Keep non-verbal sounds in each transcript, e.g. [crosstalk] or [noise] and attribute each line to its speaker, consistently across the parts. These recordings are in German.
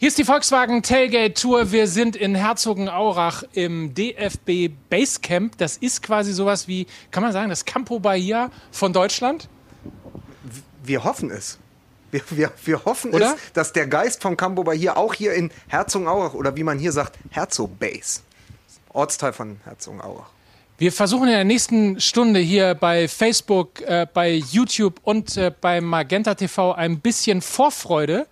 Speaker 1: Hier ist die Volkswagen Tailgate Tour. Wir sind in Herzogenaurach im DFB Basecamp. Das ist quasi sowas wie, kann man sagen, das Campo Bahia von Deutschland?
Speaker 2: Wir hoffen es. Wir, wir, wir hoffen oder? es, dass der Geist von Campo Bahia auch hier in Herzogenaurach oder wie man hier sagt, Herzog Base, Ortsteil von Herzogenaurach.
Speaker 1: Wir versuchen in der nächsten Stunde hier bei Facebook, äh, bei YouTube und äh, bei Magenta TV ein bisschen Vorfreude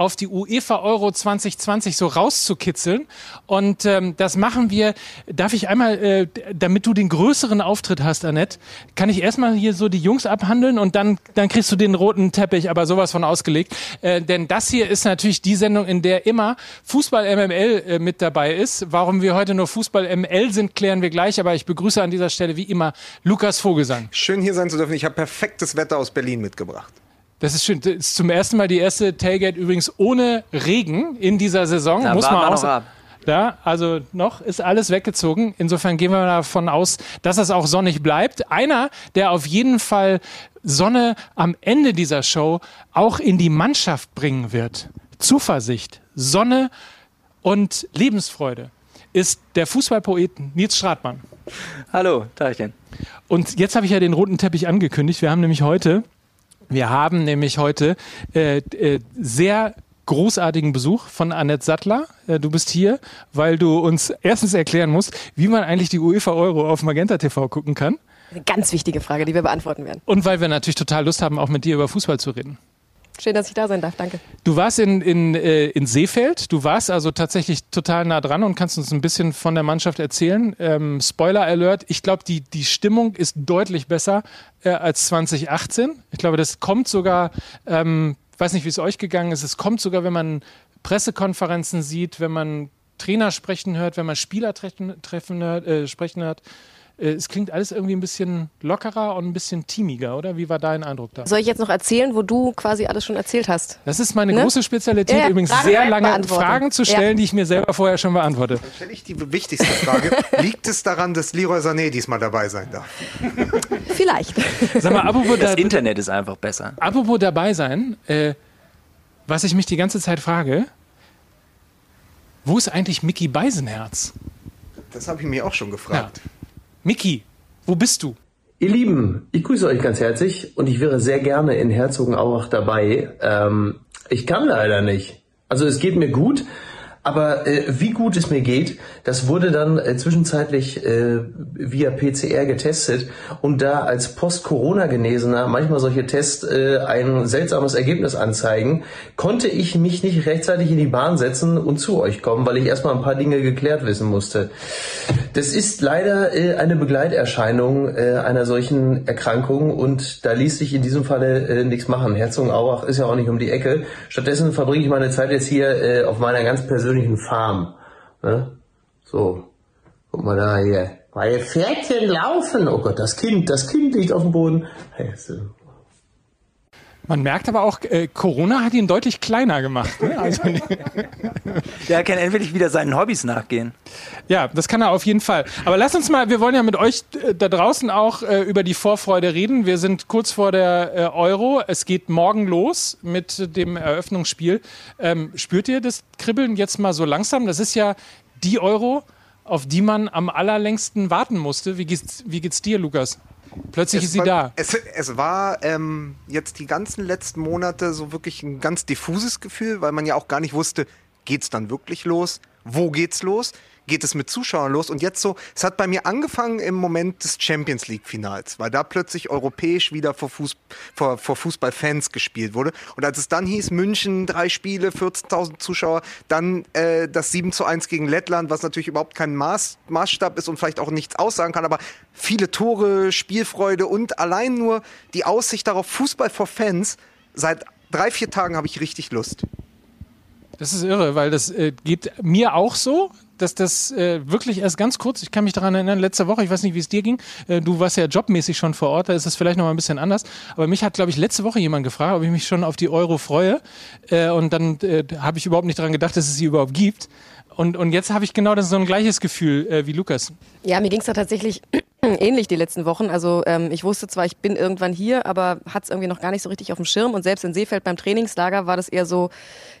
Speaker 1: auf die UEFA Euro 2020 so rauszukitzeln. Und ähm, das machen wir. Darf ich einmal, äh, damit du den größeren Auftritt hast, Annette, kann ich erstmal hier so die Jungs abhandeln und dann, dann kriegst du den roten Teppich, aber sowas von ausgelegt. Äh, denn das hier ist natürlich die Sendung, in der immer Fußball MML äh, mit dabei ist. Warum wir heute nur Fußball ML sind, klären wir gleich. Aber ich begrüße an dieser Stelle wie immer Lukas Vogelsang.
Speaker 2: Schön hier sein zu dürfen. Ich habe perfektes Wetter aus Berlin mitgebracht.
Speaker 1: Das ist schön. Das ist zum ersten Mal die erste Tailgate übrigens ohne Regen in dieser Saison.
Speaker 3: Da
Speaker 1: muss man
Speaker 3: auch.
Speaker 1: Ja, also noch ist alles weggezogen. Insofern gehen wir davon aus, dass es auch sonnig bleibt. Einer, der auf jeden Fall Sonne am Ende dieser Show auch in die Mannschaft bringen wird. Zuversicht, Sonne und Lebensfreude ist der Fußballpoet Nils Stratmann.
Speaker 3: Hallo, Teilchen.
Speaker 1: Und jetzt habe ich ja den roten Teppich angekündigt. Wir haben nämlich heute wir haben nämlich heute äh, äh, sehr großartigen Besuch von Annette Sattler. Äh, du bist hier, weil du uns erstens erklären musst, wie man eigentlich die UEFA Euro auf Magenta TV gucken kann.
Speaker 4: Eine ganz wichtige Frage, die wir beantworten werden.
Speaker 1: Und weil wir natürlich total Lust haben, auch mit dir über Fußball zu reden.
Speaker 4: Schön, dass ich da sein darf, danke.
Speaker 1: Du warst in, in, äh, in Seefeld, du warst also tatsächlich total nah dran und kannst uns ein bisschen von der Mannschaft erzählen. Ähm, Spoiler Alert, ich glaube, die, die Stimmung ist deutlich besser äh, als 2018. Ich glaube, das kommt sogar, ähm, weiß nicht, wie es euch gegangen ist, es kommt sogar, wenn man Pressekonferenzen sieht, wenn man Trainer sprechen hört, wenn man Spieler treffen, treffen äh, sprechen hört. Äh, es klingt alles irgendwie ein bisschen lockerer und ein bisschen teamiger, oder? Wie war dein Eindruck da?
Speaker 4: Soll ich jetzt noch erzählen, wo du quasi alles schon erzählt hast?
Speaker 1: Das ist meine ne? große Spezialität, ja, übrigens Fragen sehr lange Fragen zu stellen, ja. die ich mir selber vorher schon beantworte.
Speaker 2: Dann stelle ich die wichtigste Frage. [laughs] Liegt es daran, dass Leroy Sané diesmal dabei sein darf? [laughs]
Speaker 4: Vielleicht.
Speaker 3: Sag mal, apropos das da, Internet ist einfach besser.
Speaker 1: Apropos dabei sein, äh, was ich mich die ganze Zeit frage, wo ist eigentlich Mickey Beisenherz?
Speaker 2: Das habe ich mir auch schon gefragt. Ja.
Speaker 1: Miki, wo bist du?
Speaker 5: Ihr Lieben, ich grüße euch ganz herzlich und ich wäre sehr gerne in Herzogenaurach dabei. Ähm, ich kann leider nicht. Also es geht mir gut, aber äh, wie gut es mir geht, das wurde dann äh, zwischenzeitlich äh, via PCR getestet und da als Post-Corona-Genesener manchmal solche Tests äh, ein seltsames Ergebnis anzeigen, konnte ich mich nicht rechtzeitig in die Bahn setzen und zu euch kommen, weil ich erstmal ein paar Dinge geklärt wissen musste. Das ist leider äh, eine Begleiterscheinung äh, einer solchen Erkrankung und da ließ sich in diesem Falle nichts machen. Herzogenaurach ist ja auch nicht um die Ecke. Stattdessen verbringe ich meine Zeit jetzt hier auf meiner ganz persönlichen persönlichen Farm. Ne? So, guck mal da hier. Weil Pferdchen laufen. Oh Gott, das Kind, das Kind liegt auf dem Boden. Hey,
Speaker 1: man merkt aber auch, äh, Corona hat ihn deutlich kleiner gemacht. Ne? [laughs] Also,
Speaker 3: Der kann endlich wieder seinen Hobbys nachgehen.
Speaker 1: Ja, das kann er auf jeden Fall. Aber lass uns mal, wir wollen ja mit euch äh, da draußen auch äh, über die Vorfreude reden. Wir sind kurz vor der äh, Euro. Es geht morgen los mit dem Eröffnungsspiel. Ähm, spürt ihr das Kribbeln jetzt mal so langsam? Das ist ja die Euro, auf die man am allerlängsten warten musste. Wie geht's, wie geht's dir, Lukas? Plötzlich
Speaker 2: es
Speaker 1: ist sie
Speaker 2: war,
Speaker 1: da.
Speaker 2: Es, es war ähm, jetzt die ganzen letzten Monate so wirklich ein ganz diffuses Gefühl, weil man ja auch gar nicht wusste, geht's dann wirklich los? Wo geht's los? geht es mit Zuschauern los. Und jetzt so, es hat bei mir angefangen im Moment des Champions League-Finals, weil da plötzlich europäisch wieder vor, Fuß, vor, vor Fußballfans gespielt wurde. Und als es dann hieß, München, drei Spiele, 14.000 Zuschauer, dann äh, das 7 zu 1 gegen Lettland, was natürlich überhaupt kein Maß, Maßstab ist und vielleicht auch nichts aussagen kann, aber viele Tore, Spielfreude und allein nur die Aussicht darauf, Fußball vor Fans, seit drei, vier Tagen habe ich richtig Lust.
Speaker 1: Das ist irre, weil das äh, geht mir auch so dass das äh, wirklich erst ganz kurz, ich kann mich daran erinnern, letzte Woche, ich weiß nicht, wie es dir ging, äh, du warst ja jobmäßig schon vor Ort, da ist es vielleicht noch mal ein bisschen anders, aber mich hat, glaube ich, letzte Woche jemand gefragt, ob ich mich schon auf die Euro freue äh, und dann äh, habe ich überhaupt nicht daran gedacht, dass es sie überhaupt gibt. Und, und jetzt habe ich genau das so ein gleiches Gefühl äh, wie Lukas.
Speaker 4: Ja, mir ging es da tatsächlich [clears throat] Ähnlich die letzten Wochen. Also ähm, ich wusste zwar, ich bin irgendwann hier, aber hat es irgendwie noch gar nicht so richtig auf dem Schirm. Und selbst in Seefeld beim Trainingslager war das eher so,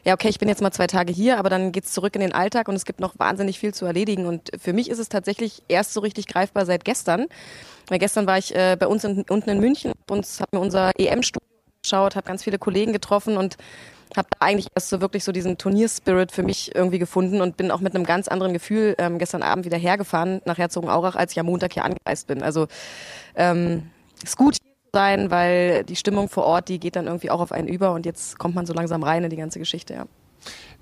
Speaker 4: ja okay, ich bin jetzt mal zwei Tage hier, aber dann geht's zurück in den Alltag und es gibt noch wahnsinnig viel zu erledigen. Und für mich ist es tatsächlich erst so richtig greifbar seit gestern. Weil gestern war ich äh, bei uns in, unten in München und habe mir unser EM-Studio geschaut, habe ganz viele Kollegen getroffen und habe eigentlich erst so wirklich so diesen Turnierspirit für mich irgendwie gefunden und bin auch mit einem ganz anderen Gefühl ähm, gestern Abend wieder hergefahren nach Herzogenaurach, als ich am Montag hier angereist bin. Also ähm, ist gut hier zu sein, weil die Stimmung vor Ort, die geht dann irgendwie auch auf einen über und jetzt kommt man so langsam rein in die ganze Geschichte, ja.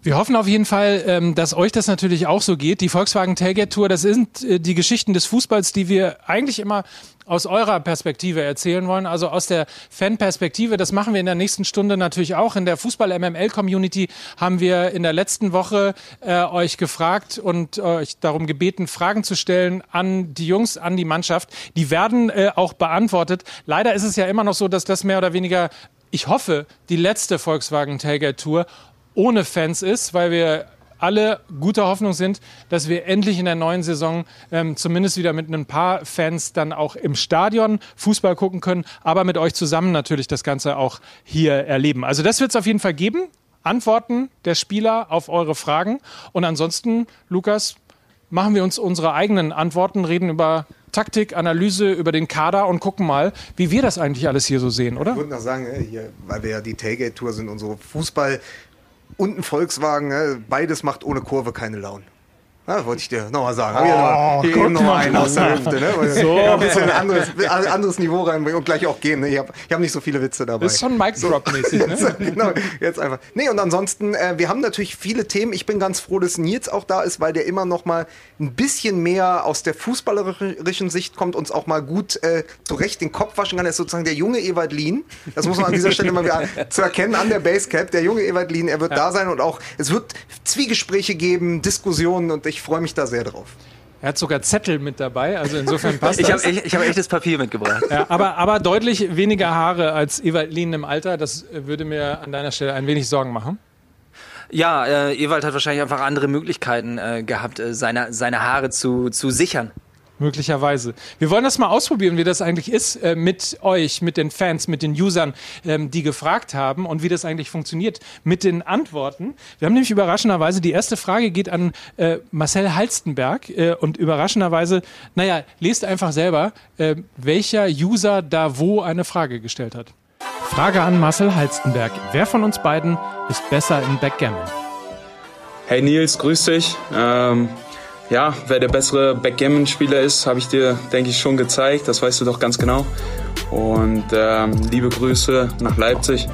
Speaker 1: Wir hoffen auf jeden Fall, ähm, dass euch das natürlich auch so geht. Die Volkswagen Tailgate Tour, das sind äh, die Geschichten des Fußballs, die wir eigentlich immer aus eurer Perspektive erzählen wollen, also aus der Fan-Perspektive. Das machen wir in der nächsten Stunde natürlich auch. In der Fußball-MML-Community haben wir in der letzten Woche äh, euch gefragt und euch darum gebeten, Fragen zu stellen an die Jungs, an die Mannschaft. Die werden äh, auch beantwortet. Leider ist es ja immer noch so, dass das mehr oder weniger ich hoffe, die letzte Volkswagen Tailgate Tour ohne Fans ist, weil wir alle guter Hoffnung sind, dass wir endlich in der neuen Saison ähm, zumindest wieder mit ein paar Fans dann auch im Stadion Fußball gucken können, aber mit euch zusammen natürlich das Ganze auch hier erleben. Also das wird es auf jeden Fall geben. Antworten der Spieler auf eure Fragen. Und ansonsten, Lukas, machen wir uns unsere eigenen Antworten, reden über Taktik, Analyse, über den Kader und gucken mal, wie wir das eigentlich alles hier so sehen, oder?
Speaker 2: Ich würde noch sagen, äh, hier, weil wir ja die Tailgate-Tour sind, unsere Fußball- und ein Volkswagen, ne? beides macht ohne Kurve keine Laune. Ja, wollte ich dir nochmal sagen. Oh, hier noch, noch mal einen aus der Hüfte. Ne? So. Ein bisschen ein anderes, anderes Niveau reinbringen und gleich auch gehen. Ne? Ich habe ich hab nicht so viele Witze dabei.
Speaker 1: Das ist schon Mic Drop-mäßig. Ne? [laughs]
Speaker 2: Jetzt, genau, jetzt einfach. Nee, und ansonsten, äh, wir haben natürlich viele Themen. Ich bin ganz froh, dass Nils auch da ist, weil der immer noch mal ein bisschen mehr aus der fußballerischen Sicht kommt, uns auch mal gut äh, zurecht den Kopf waschen kann. Er ist sozusagen der junge Ewald Lien. Das muss man an dieser Stelle mal wieder [laughs] zu erkennen an der Basecap. Der junge Ewald Lien, er wird ja. da sein und auch, es wird Zwiegespräche geben, Diskussionen und ich freue mich da sehr drauf.
Speaker 1: Er hat sogar Zettel mit dabei, also insofern [laughs] passt
Speaker 3: ich
Speaker 1: das.
Speaker 3: Hab, ich ich habe echtes Papier mitgebracht.
Speaker 1: Ja, aber, aber deutlich weniger Haare als Ewald Lien im Alter. Das würde mir an deiner Stelle ein wenig Sorgen machen.
Speaker 3: Ja, äh, Ewald hat wahrscheinlich einfach andere Möglichkeiten äh, gehabt, äh, seine, seine Haare zu, zu sichern.
Speaker 1: Möglicherweise. Wir wollen das mal ausprobieren, wie das eigentlich ist äh, mit euch, mit den Fans, mit den Usern, ähm, die gefragt haben und wie das eigentlich funktioniert mit den Antworten. Wir haben nämlich überraschenderweise, die erste Frage geht an äh, Marcel Halstenberg äh, und überraschenderweise, naja, lest einfach selber, äh, welcher User da wo eine Frage gestellt hat. Frage an Marcel Halstenberg. Wer von uns beiden ist besser im Backgammon?
Speaker 6: Hey Nils, grüß dich. Ähm ja, wer der bessere Backgammon-Spieler ist, habe ich dir, denke ich, schon gezeigt. Das weißt du doch ganz genau. Und ähm, liebe Grüße nach Leipzig.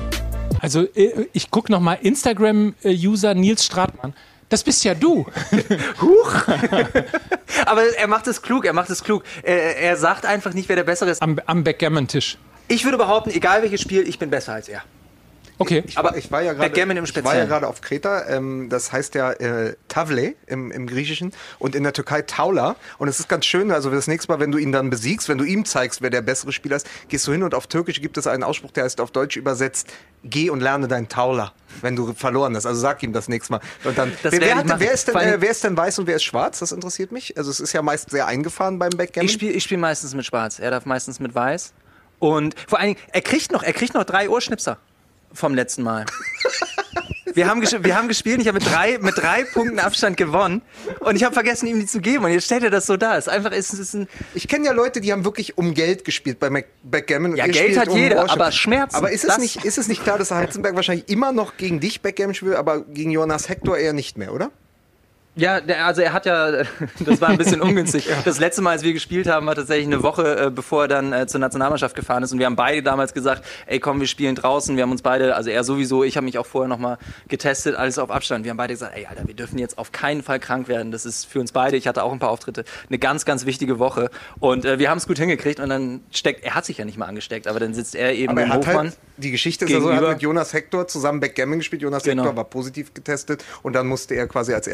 Speaker 1: Also äh, ich gucke nochmal Instagram-User Nils Stratmann. Das bist ja du. [laughs]
Speaker 3: Huch. [laughs] Aber er macht es klug, er macht es klug. Er, er sagt einfach nicht, wer der Bessere ist.
Speaker 1: Am, am Backgammon-Tisch.
Speaker 3: Ich würde behaupten, egal welches Spiel, ich bin besser als er.
Speaker 2: Okay. Ich, aber ich war ja gerade ich war ja gerade auf Kreta. Ähm, das heißt ja äh, Tavle im, im Griechischen und in der Türkei Taula. Und es ist ganz schön. Also das nächste Mal, wenn du ihn dann besiegst, wenn du ihm zeigst, wer der bessere Spieler ist, gehst du hin und auf Türkisch gibt es einen Ausspruch, der heißt auf Deutsch übersetzt: Geh und lerne dein Taula, wenn du verloren hast. Also sag ihm das nächste Mal. Und dann. wer, wer, hat, wer, ist denn, äh, wer ist denn weiß und wer ist schwarz? Das interessiert mich. Also es ist ja meist sehr eingefahren beim Backgammon.
Speaker 3: Ich spiele ich spiel meistens mit Schwarz. Er darf meistens mit Weiß. Und vor allen Dingen, er kriegt noch, er kriegt noch drei Ohrschnipser vom letzten Mal. Wir haben, wir haben gespielt, ich habe mit drei, mit drei Punkten Abstand gewonnen und ich habe vergessen, ihm die zu geben und jetzt stellt er das so da. Es ist einfach, es ist ein
Speaker 2: ich kenne ja Leute, die haben wirklich um Geld gespielt bei Backgammon.
Speaker 3: Ja, Geld hat um jeder, Worship. aber Schmerzen.
Speaker 2: Aber ist es, nicht, ist es nicht klar, dass Heizenberg wahrscheinlich immer noch gegen dich Backgammon spielt, aber gegen Jonas Hector eher nicht mehr, oder?
Speaker 3: Ja, also er hat ja, [laughs] das war ein bisschen ungünstig. [laughs] Das letzte Mal, als wir gespielt haben, war tatsächlich eine Woche, äh, bevor er dann äh, zur Nationalmannschaft gefahren ist. Und wir haben beide damals gesagt, ey komm, wir spielen draußen. Wir haben uns beide, also er sowieso, ich habe mich auch vorher nochmal getestet, alles auf Abstand. Wir haben beide gesagt, ey Alter, wir dürfen jetzt auf keinen Fall krank werden. Das ist für uns beide, ich hatte auch ein paar Auftritte, eine ganz, ganz wichtige Woche. Und äh, wir haben es gut hingekriegt und dann steckt, er hat sich ja nicht mal angesteckt, aber dann sitzt er eben aber er im hat Hofmann. Halt,
Speaker 2: die Geschichte ist ja so, er hat mit Jonas Hector zusammen Backgammon gespielt. Jonas genau. Hector war positiv getestet und dann musste er quasi als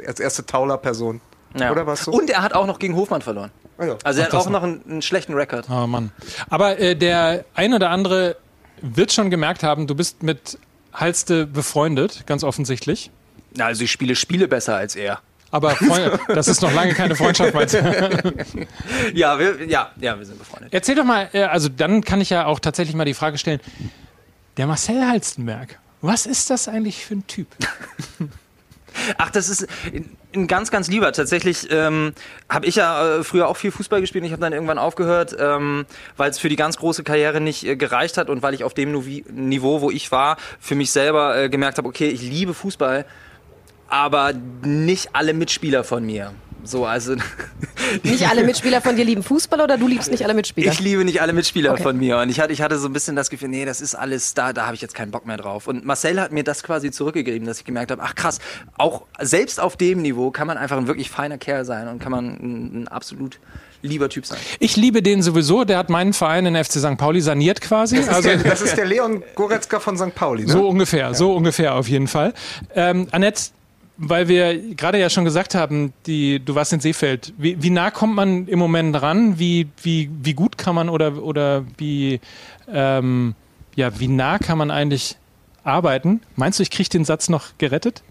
Speaker 2: erste, als erste Tauler Person.
Speaker 3: Ja. Oder was so? Und er hat auch noch gegen Hofmann verloren. Ah, ja. Also er Ach, hat auch noch einen, einen, schlechten Rekord.
Speaker 1: Oh Mann. Aber äh, der ein oder andere wird schon gemerkt haben, du bist mit Halste befreundet, ganz offensichtlich.
Speaker 3: Also ich spiele Spiele besser als er.
Speaker 1: Aber Freund, das ist noch lange keine Freundschaft, meinst du? [laughs]
Speaker 3: Ja, wir, ja, ja, wir sind befreundet.
Speaker 1: Erzähl doch mal, äh, also dann kann ich ja auch tatsächlich mal die Frage stellen, der Marcel Halstenberg, was ist das eigentlich für ein Typ? [laughs]
Speaker 3: Ach, das ist ein ganz, ganz lieber. Tatsächlich ähm, habe ich ja äh, früher auch viel Fußball gespielt. Ich habe dann irgendwann aufgehört, ähm, weil es für die ganz große Karriere nicht äh, gereicht hat und weil ich auf dem Niveau, wo ich war, für mich selber äh, gemerkt habe, okay, ich liebe Fußball, aber nicht alle Mitspieler von mir. So, also [laughs]
Speaker 4: Nicht alle Mitspieler von dir lieben Fußball oder du liebst nicht alle Mitspieler?
Speaker 3: Ich liebe nicht alle Mitspieler
Speaker 4: Okay.
Speaker 3: von mir. Und ich hatte, ich hatte so ein bisschen das Gefühl, nee, das ist alles, da, da habe ich jetzt keinen Bock mehr drauf. Und Marcel hat mir das quasi zurückgegeben, dass ich gemerkt habe, ach krass, auch selbst auf dem Niveau kann man einfach ein wirklich feiner Kerl sein und kann man ein, ein absolut lieber Typ sein.
Speaker 1: Ich liebe den sowieso, der hat meinen Verein in FC St. Pauli saniert quasi. Also
Speaker 2: Der, das ist der Leon Goretzka von St. Pauli, ne?
Speaker 1: So ungefähr, so ungefähr auf jeden Fall. Ähm, Annette, weil wir gerade ja schon gesagt haben, die, du warst in Seefeld. Wie, wie nah kommt man im Moment ran? Wie, wie, wie gut kann man oder, oder wie, ähm, ja, wie nah kann man eigentlich arbeiten? Meinst du, ich kriege den Satz noch gerettet?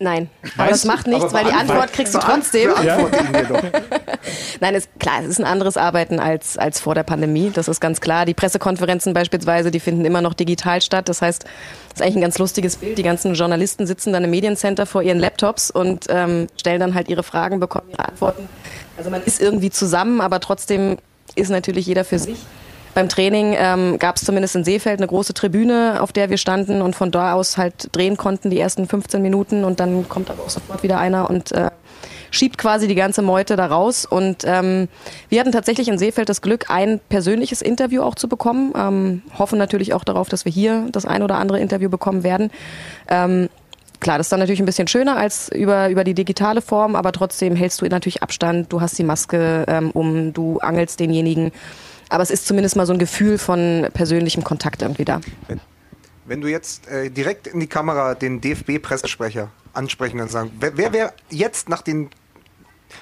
Speaker 4: Nein, aber das macht nichts, weil die Antwort kriegst du trotzdem. [laughs] Nein, ist klar, es ist ein anderes Arbeiten als, als vor der Pandemie. Das ist ganz klar. Die Pressekonferenzen beispielsweise, die finden immer noch digital statt. Das heißt, das ist eigentlich ein ganz lustiges Bild. Die ganzen Journalisten sitzen dann im Mediencenter vor ihren Laptops und ähm, stellen dann halt ihre Fragen, bekommen ihre Antworten. Also man ist irgendwie zusammen, aber trotzdem ist natürlich jeder für sich. Beim Training ähm, gab es zumindest in Seefeld eine große Tribüne, auf der wir standen und von da aus halt drehen konnten die ersten 15 Minuten und dann kommt aber auch sofort wieder einer und äh, schiebt quasi die ganze Meute da raus. Und ähm, wir hatten tatsächlich in Seefeld das Glück, ein persönliches Interview auch zu bekommen. Ähm, hoffen natürlich auch darauf, dass wir hier das ein oder andere Interview bekommen werden. Ähm, Klar, das ist dann natürlich ein bisschen schöner als über, über die digitale Form, aber trotzdem hältst du natürlich Abstand, du hast die Maske ähm, um, du angelst denjenigen. Aber es ist zumindest mal so ein Gefühl von persönlichem Kontakt irgendwie da.
Speaker 2: Wenn du jetzt äh, direkt in die Kamera den DFB-Pressesprecher ansprechen und sagen, wer, wer wäre jetzt nach den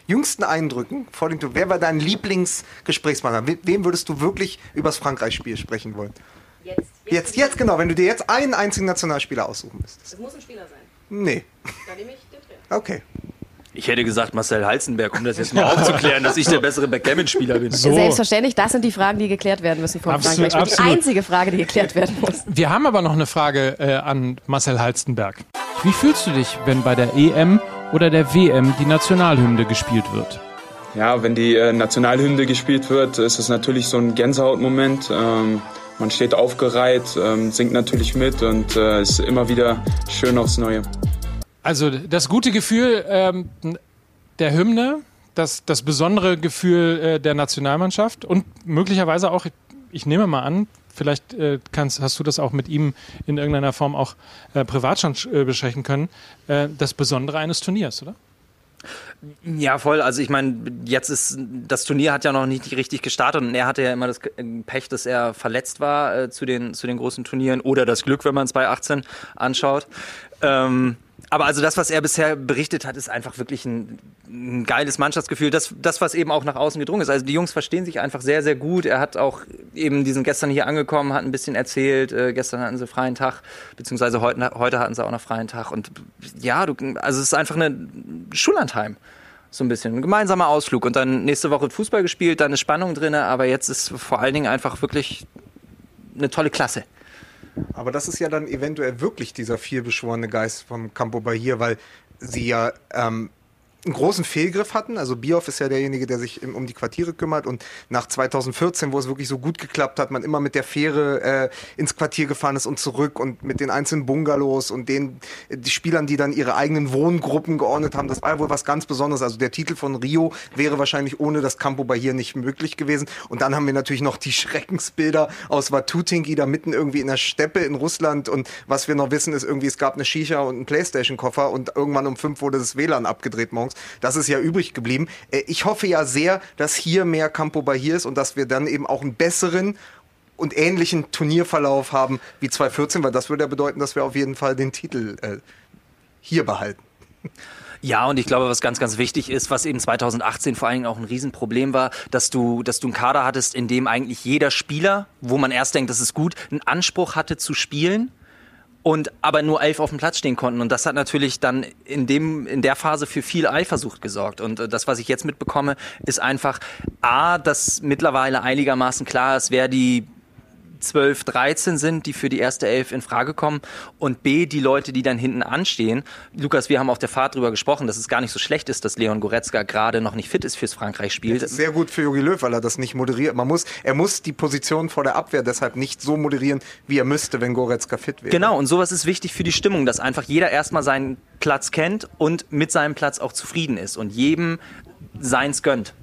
Speaker 2: jüngsten Eindrücken vor dem wer war dein Lieblingsgesprächspartner? We wem würdest du wirklich übers Frankreich-Spiel sprechen wollen?
Speaker 4: Jetzt,
Speaker 2: Jetzt, jetzt genau, wenn du dir jetzt einen einzigen Nationalspieler aussuchen müsstest.
Speaker 4: Es muss ein Spieler sein.
Speaker 2: Nee.
Speaker 4: Da nehme ich den Trainer.
Speaker 2: Okay.
Speaker 3: Ich hätte gesagt Marcel Halzenberg, um das jetzt mal [laughs] aufzuklären, dass ich der bessere Backgammon-Spieler bin.
Speaker 1: So.
Speaker 4: Selbstverständlich, das sind die Fragen, die geklärt werden müssen vor
Speaker 1: Absolut,
Speaker 4: Frankreich. Die
Speaker 1: absolut.
Speaker 4: einzige Frage, die geklärt werden muss.
Speaker 1: Wir haben aber noch eine Frage äh, an Marcel Halstenberg. Wie fühlst du dich, wenn bei der EM oder der WM die Nationalhymne gespielt wird?
Speaker 6: Ja, wenn die äh, Nationalhymne gespielt wird, ist es natürlich so ein Gänsehautmoment. Ähm, man steht aufgereiht, ähm, singt natürlich mit und äh, ist immer wieder schön aufs Neue.
Speaker 1: Also das gute Gefühl ähm, der Hymne, das, das besondere Gefühl äh, der Nationalmannschaft und möglicherweise auch, ich nehme mal an, vielleicht äh, kannst, hast du das auch mit ihm in irgendeiner Form auch äh, privat schon äh, besprechen können, äh, das Besondere eines Turniers, oder?
Speaker 3: Ja, voll. Also ich meine, jetzt ist das Turnier hat ja noch nicht richtig gestartet und er hatte ja immer das Pech, dass er verletzt war äh, zu den zu den großen Turnieren oder das Glück, wenn man es bei 18 anschaut. Ähm, aber also das, was er bisher berichtet hat, ist einfach wirklich ein, ein geiles Mannschaftsgefühl. Das, das, was eben auch nach außen gedrungen ist. Also die Jungs verstehen sich einfach sehr, sehr gut. Er hat auch eben diesen gestern hier angekommen, hat ein bisschen erzählt. Äh, gestern hatten sie freien Tag, beziehungsweise heute, heute hatten sie auch noch freien Tag. Und ja, du, also es ist einfach eine Schullandheim. So ein bisschen. Ein gemeinsamer Ausflug. Und dann nächste Woche Fußball gespielt, dann ist Spannung drin, aber jetzt ist vor allen Dingen einfach wirklich eine tolle Klasse.
Speaker 2: Aber das ist ja dann eventuell wirklich dieser vielbeschworene Geist vom Campo Bahia, weil sie ja ähm, einen großen Fehlgriff hatten. Also Bioff ist ja derjenige, der sich um die Quartiere kümmert. Und nach 2014, wo es wirklich so gut geklappt hat, man immer mit der Fähre äh, ins Quartier gefahren ist und zurück und mit den einzelnen Bungalows und den die Spielern, die dann ihre eigenen Wohngruppen geordnet haben, das war wohl was ganz Besonderes. Also der Titel von Rio wäre wahrscheinlich ohne das Campo Bahia nicht möglich gewesen. Und dann haben wir natürlich noch die [laughs] Schreckensbilder aus Watutinki da mitten irgendwie in der Steppe in Russland. Und was wir noch wissen, ist irgendwie, es gab eine Shisha und einen Playstation-Koffer und irgendwann um fünf wurde das WLAN abgedreht morgens. Das ist ja übrig geblieben. Äh, Ich hoffe ja sehr, dass hier mehr Campo Bahia ist und dass wir dann eben auch einen besseren und ähnlichen Turnierverlauf haben wie 2014, weil das würde ja bedeuten, dass wir auf jeden Fall den Titel äh, hier behalten.
Speaker 3: Ja, und ich glaube, was ganz, ganz wichtig ist, was eben 2018 vor allen Dingen auch ein Riesenproblem war, dass du, dass du einen Kader hattest, in dem eigentlich jeder Spieler, wo man erst denkt, das ist gut, einen Anspruch hatte zu spielen und aber nur elf auf dem Platz stehen konnten. Und das hat natürlich dann in dem in der Phase für viel Eifersucht gesorgt. Und äh, das, was ich jetzt mitbekomme, ist einfach a, dass mittlerweile einigermaßen klar ist, wer die 12, 13 sind, die für die erste Elf in Frage kommen und B, die Leute, die dann hinten anstehen. Lukas, wir haben auf der Fahrt drüber gesprochen, dass es gar nicht so schlecht ist, dass Leon Goretzka gerade noch nicht fit ist fürs Frankreich-Spiel.
Speaker 2: Sehr gut für Jogi Löw, weil er das nicht moderiert. Man muss, er muss die Position vor der Abwehr deshalb nicht so moderieren, wie er müsste, wenn Goretzka fit wäre.
Speaker 3: Genau, und sowas ist wichtig für die Stimmung, dass einfach jeder erstmal seinen Platz kennt und mit seinem Platz auch zufrieden ist und jedem seins gönnt.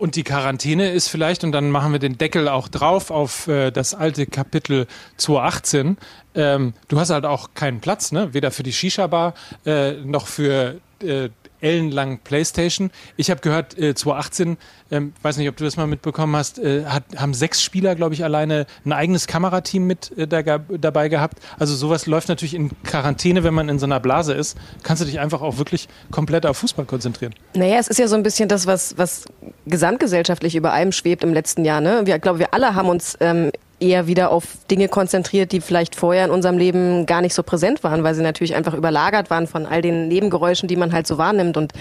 Speaker 1: Und die Quarantäne ist vielleicht, und dann machen wir den Deckel auch drauf auf äh, das alte Kapitel 218. Ähm, du hast halt auch keinen Platz, ne? weder für die Shisha-Bar äh, noch für äh, ellenlang Playstation. Ich habe gehört, äh, 2018, ähm, weiß nicht, ob du das mal mitbekommen hast, äh, hat, haben sechs Spieler, glaube ich, alleine ein eigenes Kamerateam mit äh, da, dabei gehabt. Also sowas läuft natürlich in Quarantäne, wenn man in so einer Blase ist. Kannst du dich einfach auch wirklich komplett auf Fußball konzentrieren.
Speaker 4: Naja, es ist ja so ein bisschen das, was, was gesamtgesellschaftlich über allem schwebt im letzten Jahr. Ne? Wir, glaube, wir alle haben uns ähm, eher wieder auf Dinge konzentriert, die vielleicht vorher in unserem Leben gar nicht so präsent waren, weil sie natürlich einfach überlagert waren von all den Nebengeräuschen, die man halt so wahrnimmt. Und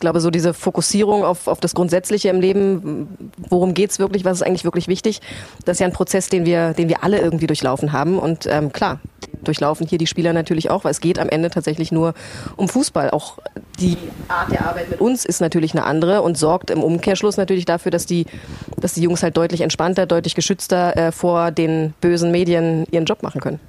Speaker 4: ich glaube, so diese Fokussierung auf, auf das Grundsätzliche im Leben, worum geht's wirklich, was ist eigentlich wirklich wichtig, das ist ja ein Prozess, den wir, den wir alle irgendwie durchlaufen haben. Und ähm, klar, durchlaufen hier die Spieler natürlich auch, weil es geht am Ende tatsächlich nur um Fußball. Auch die Art der Arbeit mit uns ist natürlich eine andere und sorgt im Umkehrschluss natürlich dafür, dass die, dass die Jungs halt deutlich entspannter, deutlich geschützter äh, vor den bösen Medien ihren Job machen können.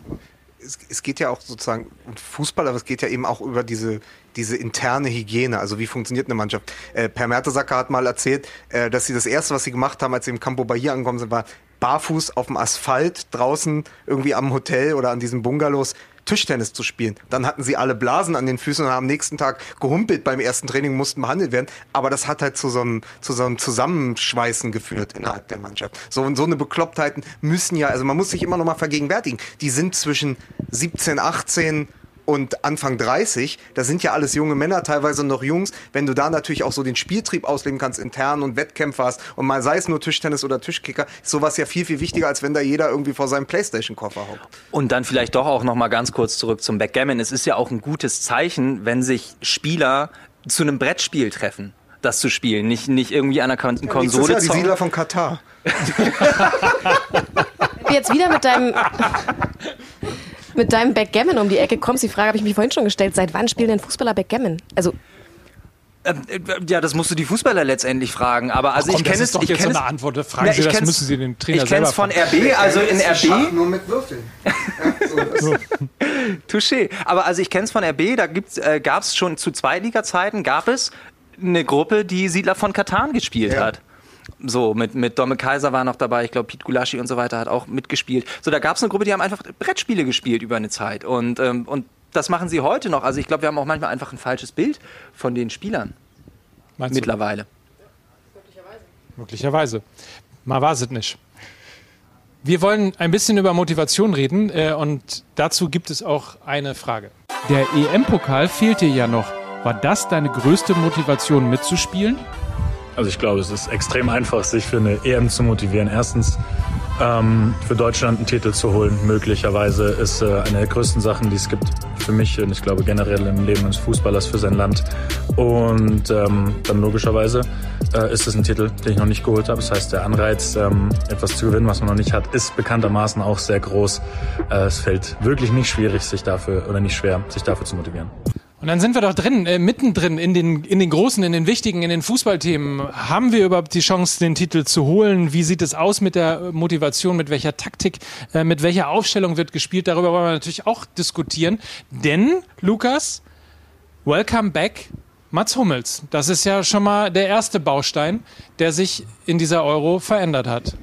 Speaker 2: Es, es, geht ja auch sozusagen um Fußball, aber es geht ja eben auch über diese, diese interne Hygiene. Also wie funktioniert eine Mannschaft? Äh, per Mertesacker hat mal erzählt, äh, dass sie das erste, was sie gemacht haben, als sie im Campo Bahia angekommen sind, war barfuß auf dem Asphalt draußen irgendwie am Hotel oder an diesen Bungalows Tischtennis zu spielen. Dann hatten sie alle Blasen an den Füßen und haben am nächsten Tag gehumpelt beim ersten Training, mussten behandelt werden. Aber das hat halt zu so einem, zu so einem Zusammenschweißen geführt innerhalb der Mannschaft. So und so eine Beklopptheiten müssen ja, also man muss sich immer noch mal vergegenwärtigen. Die sind zwischen 17, 18 und Anfang 30, das sind ja alles junge Männer, teilweise noch Jungs, wenn du da natürlich auch so den Spieltrieb ausleben kannst, intern und Wettkämpfe hast und mal sei es nur Tischtennis oder Tischkicker, ist sowas ja viel, viel wichtiger, als wenn da jeder irgendwie vor seinem Playstation-Koffer hockt.
Speaker 3: Und dann vielleicht doch auch noch mal ganz kurz zurück zum Backgammon. Es ist ja auch ein gutes Zeichen, wenn sich Spieler zu einem Brettspiel treffen das zu spielen, nicht, nicht irgendwie an einer Kon ja, Konsole.
Speaker 2: Das ist ja die Siedler von Katar. [laughs]
Speaker 4: Jetzt wieder mit deinem [laughs] mit deinem Backgammon um die Ecke kommst. Die Frage habe ich mich vorhin schon gestellt. Seit wann spielen denn Fußballer Backgammon? Also
Speaker 3: ähm, äh, ja, das musst du die Fußballer letztlich fragen. Aber also Ach komm, ich kenne es.
Speaker 1: Doch
Speaker 3: ich
Speaker 1: jetzt so eine Antwort. Fragen ja, Sie, das müssen Sie den Trainer
Speaker 3: Ich kenne es von RB, also in RB.
Speaker 2: Nur mit Würfeln. [laughs]
Speaker 3: so, Touché. Aber also ich kenne es von RB. Da äh, gab es schon zu Zweitliga-Zeiten gab es eine Gruppe, die Siedler von Katan gespielt ja. hat. So, mit, mit Domme Kaiser war noch dabei, ich glaube, Pete Gulaschi und so weiter hat auch mitgespielt. So, da gab es eine Gruppe, die haben einfach Brettspiele gespielt über eine Zeit. Und, ähm, und das machen sie heute noch. Also ich glaube, wir haben auch manchmal einfach ein falsches Bild von den Spielern. Meinst mittlerweile.
Speaker 1: Du? Möglicherweise. Möglicherweise. Mal war es nicht. Wir wollen ein bisschen über Motivation reden äh, und dazu gibt es auch eine Frage. Der EM-Pokal fehlt dir ja noch. War das deine größte Motivation mitzuspielen?
Speaker 7: Also ich glaube, es ist extrem einfach, sich für eine EM zu motivieren. Erstens ähm, für Deutschland einen Titel zu holen, möglicherweise ist äh, eine der größten Sachen, die es gibt für mich und ich glaube generell im Leben eines Fußballers für sein Land. Und ähm, dann logischerweise äh, ist es ein Titel, den ich noch nicht geholt habe. Das heißt, der Anreiz, ähm, etwas zu gewinnen, was man noch nicht hat, ist bekanntermaßen auch sehr groß. Äh, es fällt wirklich nicht schwierig, sich dafür oder nicht schwer, sich dafür zu motivieren.
Speaker 1: Und dann sind wir doch drin, äh, mittendrin in den, in den großen, in den wichtigen, in den Fußballthemen. Haben wir überhaupt die Chance, den Titel zu holen? Wie sieht es aus mit der Motivation? Mit welcher Taktik? Äh, mit welcher Aufstellung wird gespielt? Darüber wollen wir natürlich auch diskutieren. Denn, Lukas, welcome back Mats Hummels. Das ist ja schon mal der erste Baustein, der sich in dieser Euro verändert hat.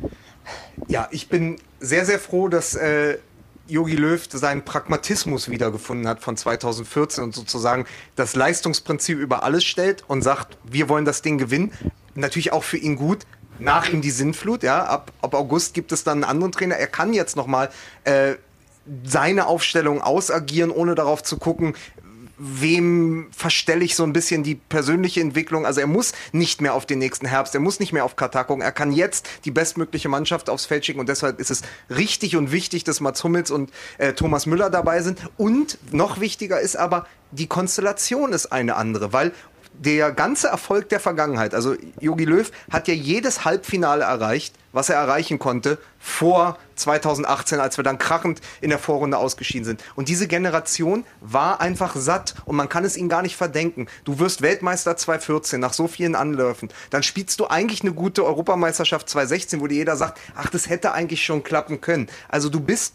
Speaker 2: Ja, ich bin sehr, sehr froh, dass äh, Jogi Löw seinen Pragmatismus wiedergefunden hat von 2014 und sozusagen das Leistungsprinzip über alles stellt und sagt, wir wollen das Ding gewinnen. Natürlich auch für ihn gut. Nach ihm die Sinnflut, ja. Ab, ab August gibt es dann einen anderen Trainer. Er kann jetzt nochmal äh, seine Aufstellung ausagieren, ohne darauf zu gucken, wem verstelle ich so ein bisschen die persönliche Entwicklung. Also er muss nicht mehr auf den nächsten Herbst, er muss nicht mehr auf Katar gucken. Er kann jetzt die bestmögliche Mannschaft aufs Feld schicken und deshalb ist es richtig und wichtig, dass Mats Hummels und äh, Thomas Müller dabei sind. Und noch wichtiger ist aber, die Konstellation ist eine andere, weil der ganze Erfolg der Vergangenheit, also Jogi Löw hat ja jedes Halbfinale erreicht, was er erreichen konnte vor 2018, als wir dann krachend in der Vorrunde ausgeschieden sind. Und diese Generation war einfach satt und man kann es ihnen gar nicht verdenken. Du wirst Weltmeister 2014 nach so vielen Anläufen. Dann spielst du eigentlich eine gute Europameisterschaft 2016, wo dir jeder sagt, ach, das hätte eigentlich schon klappen können. Also du bist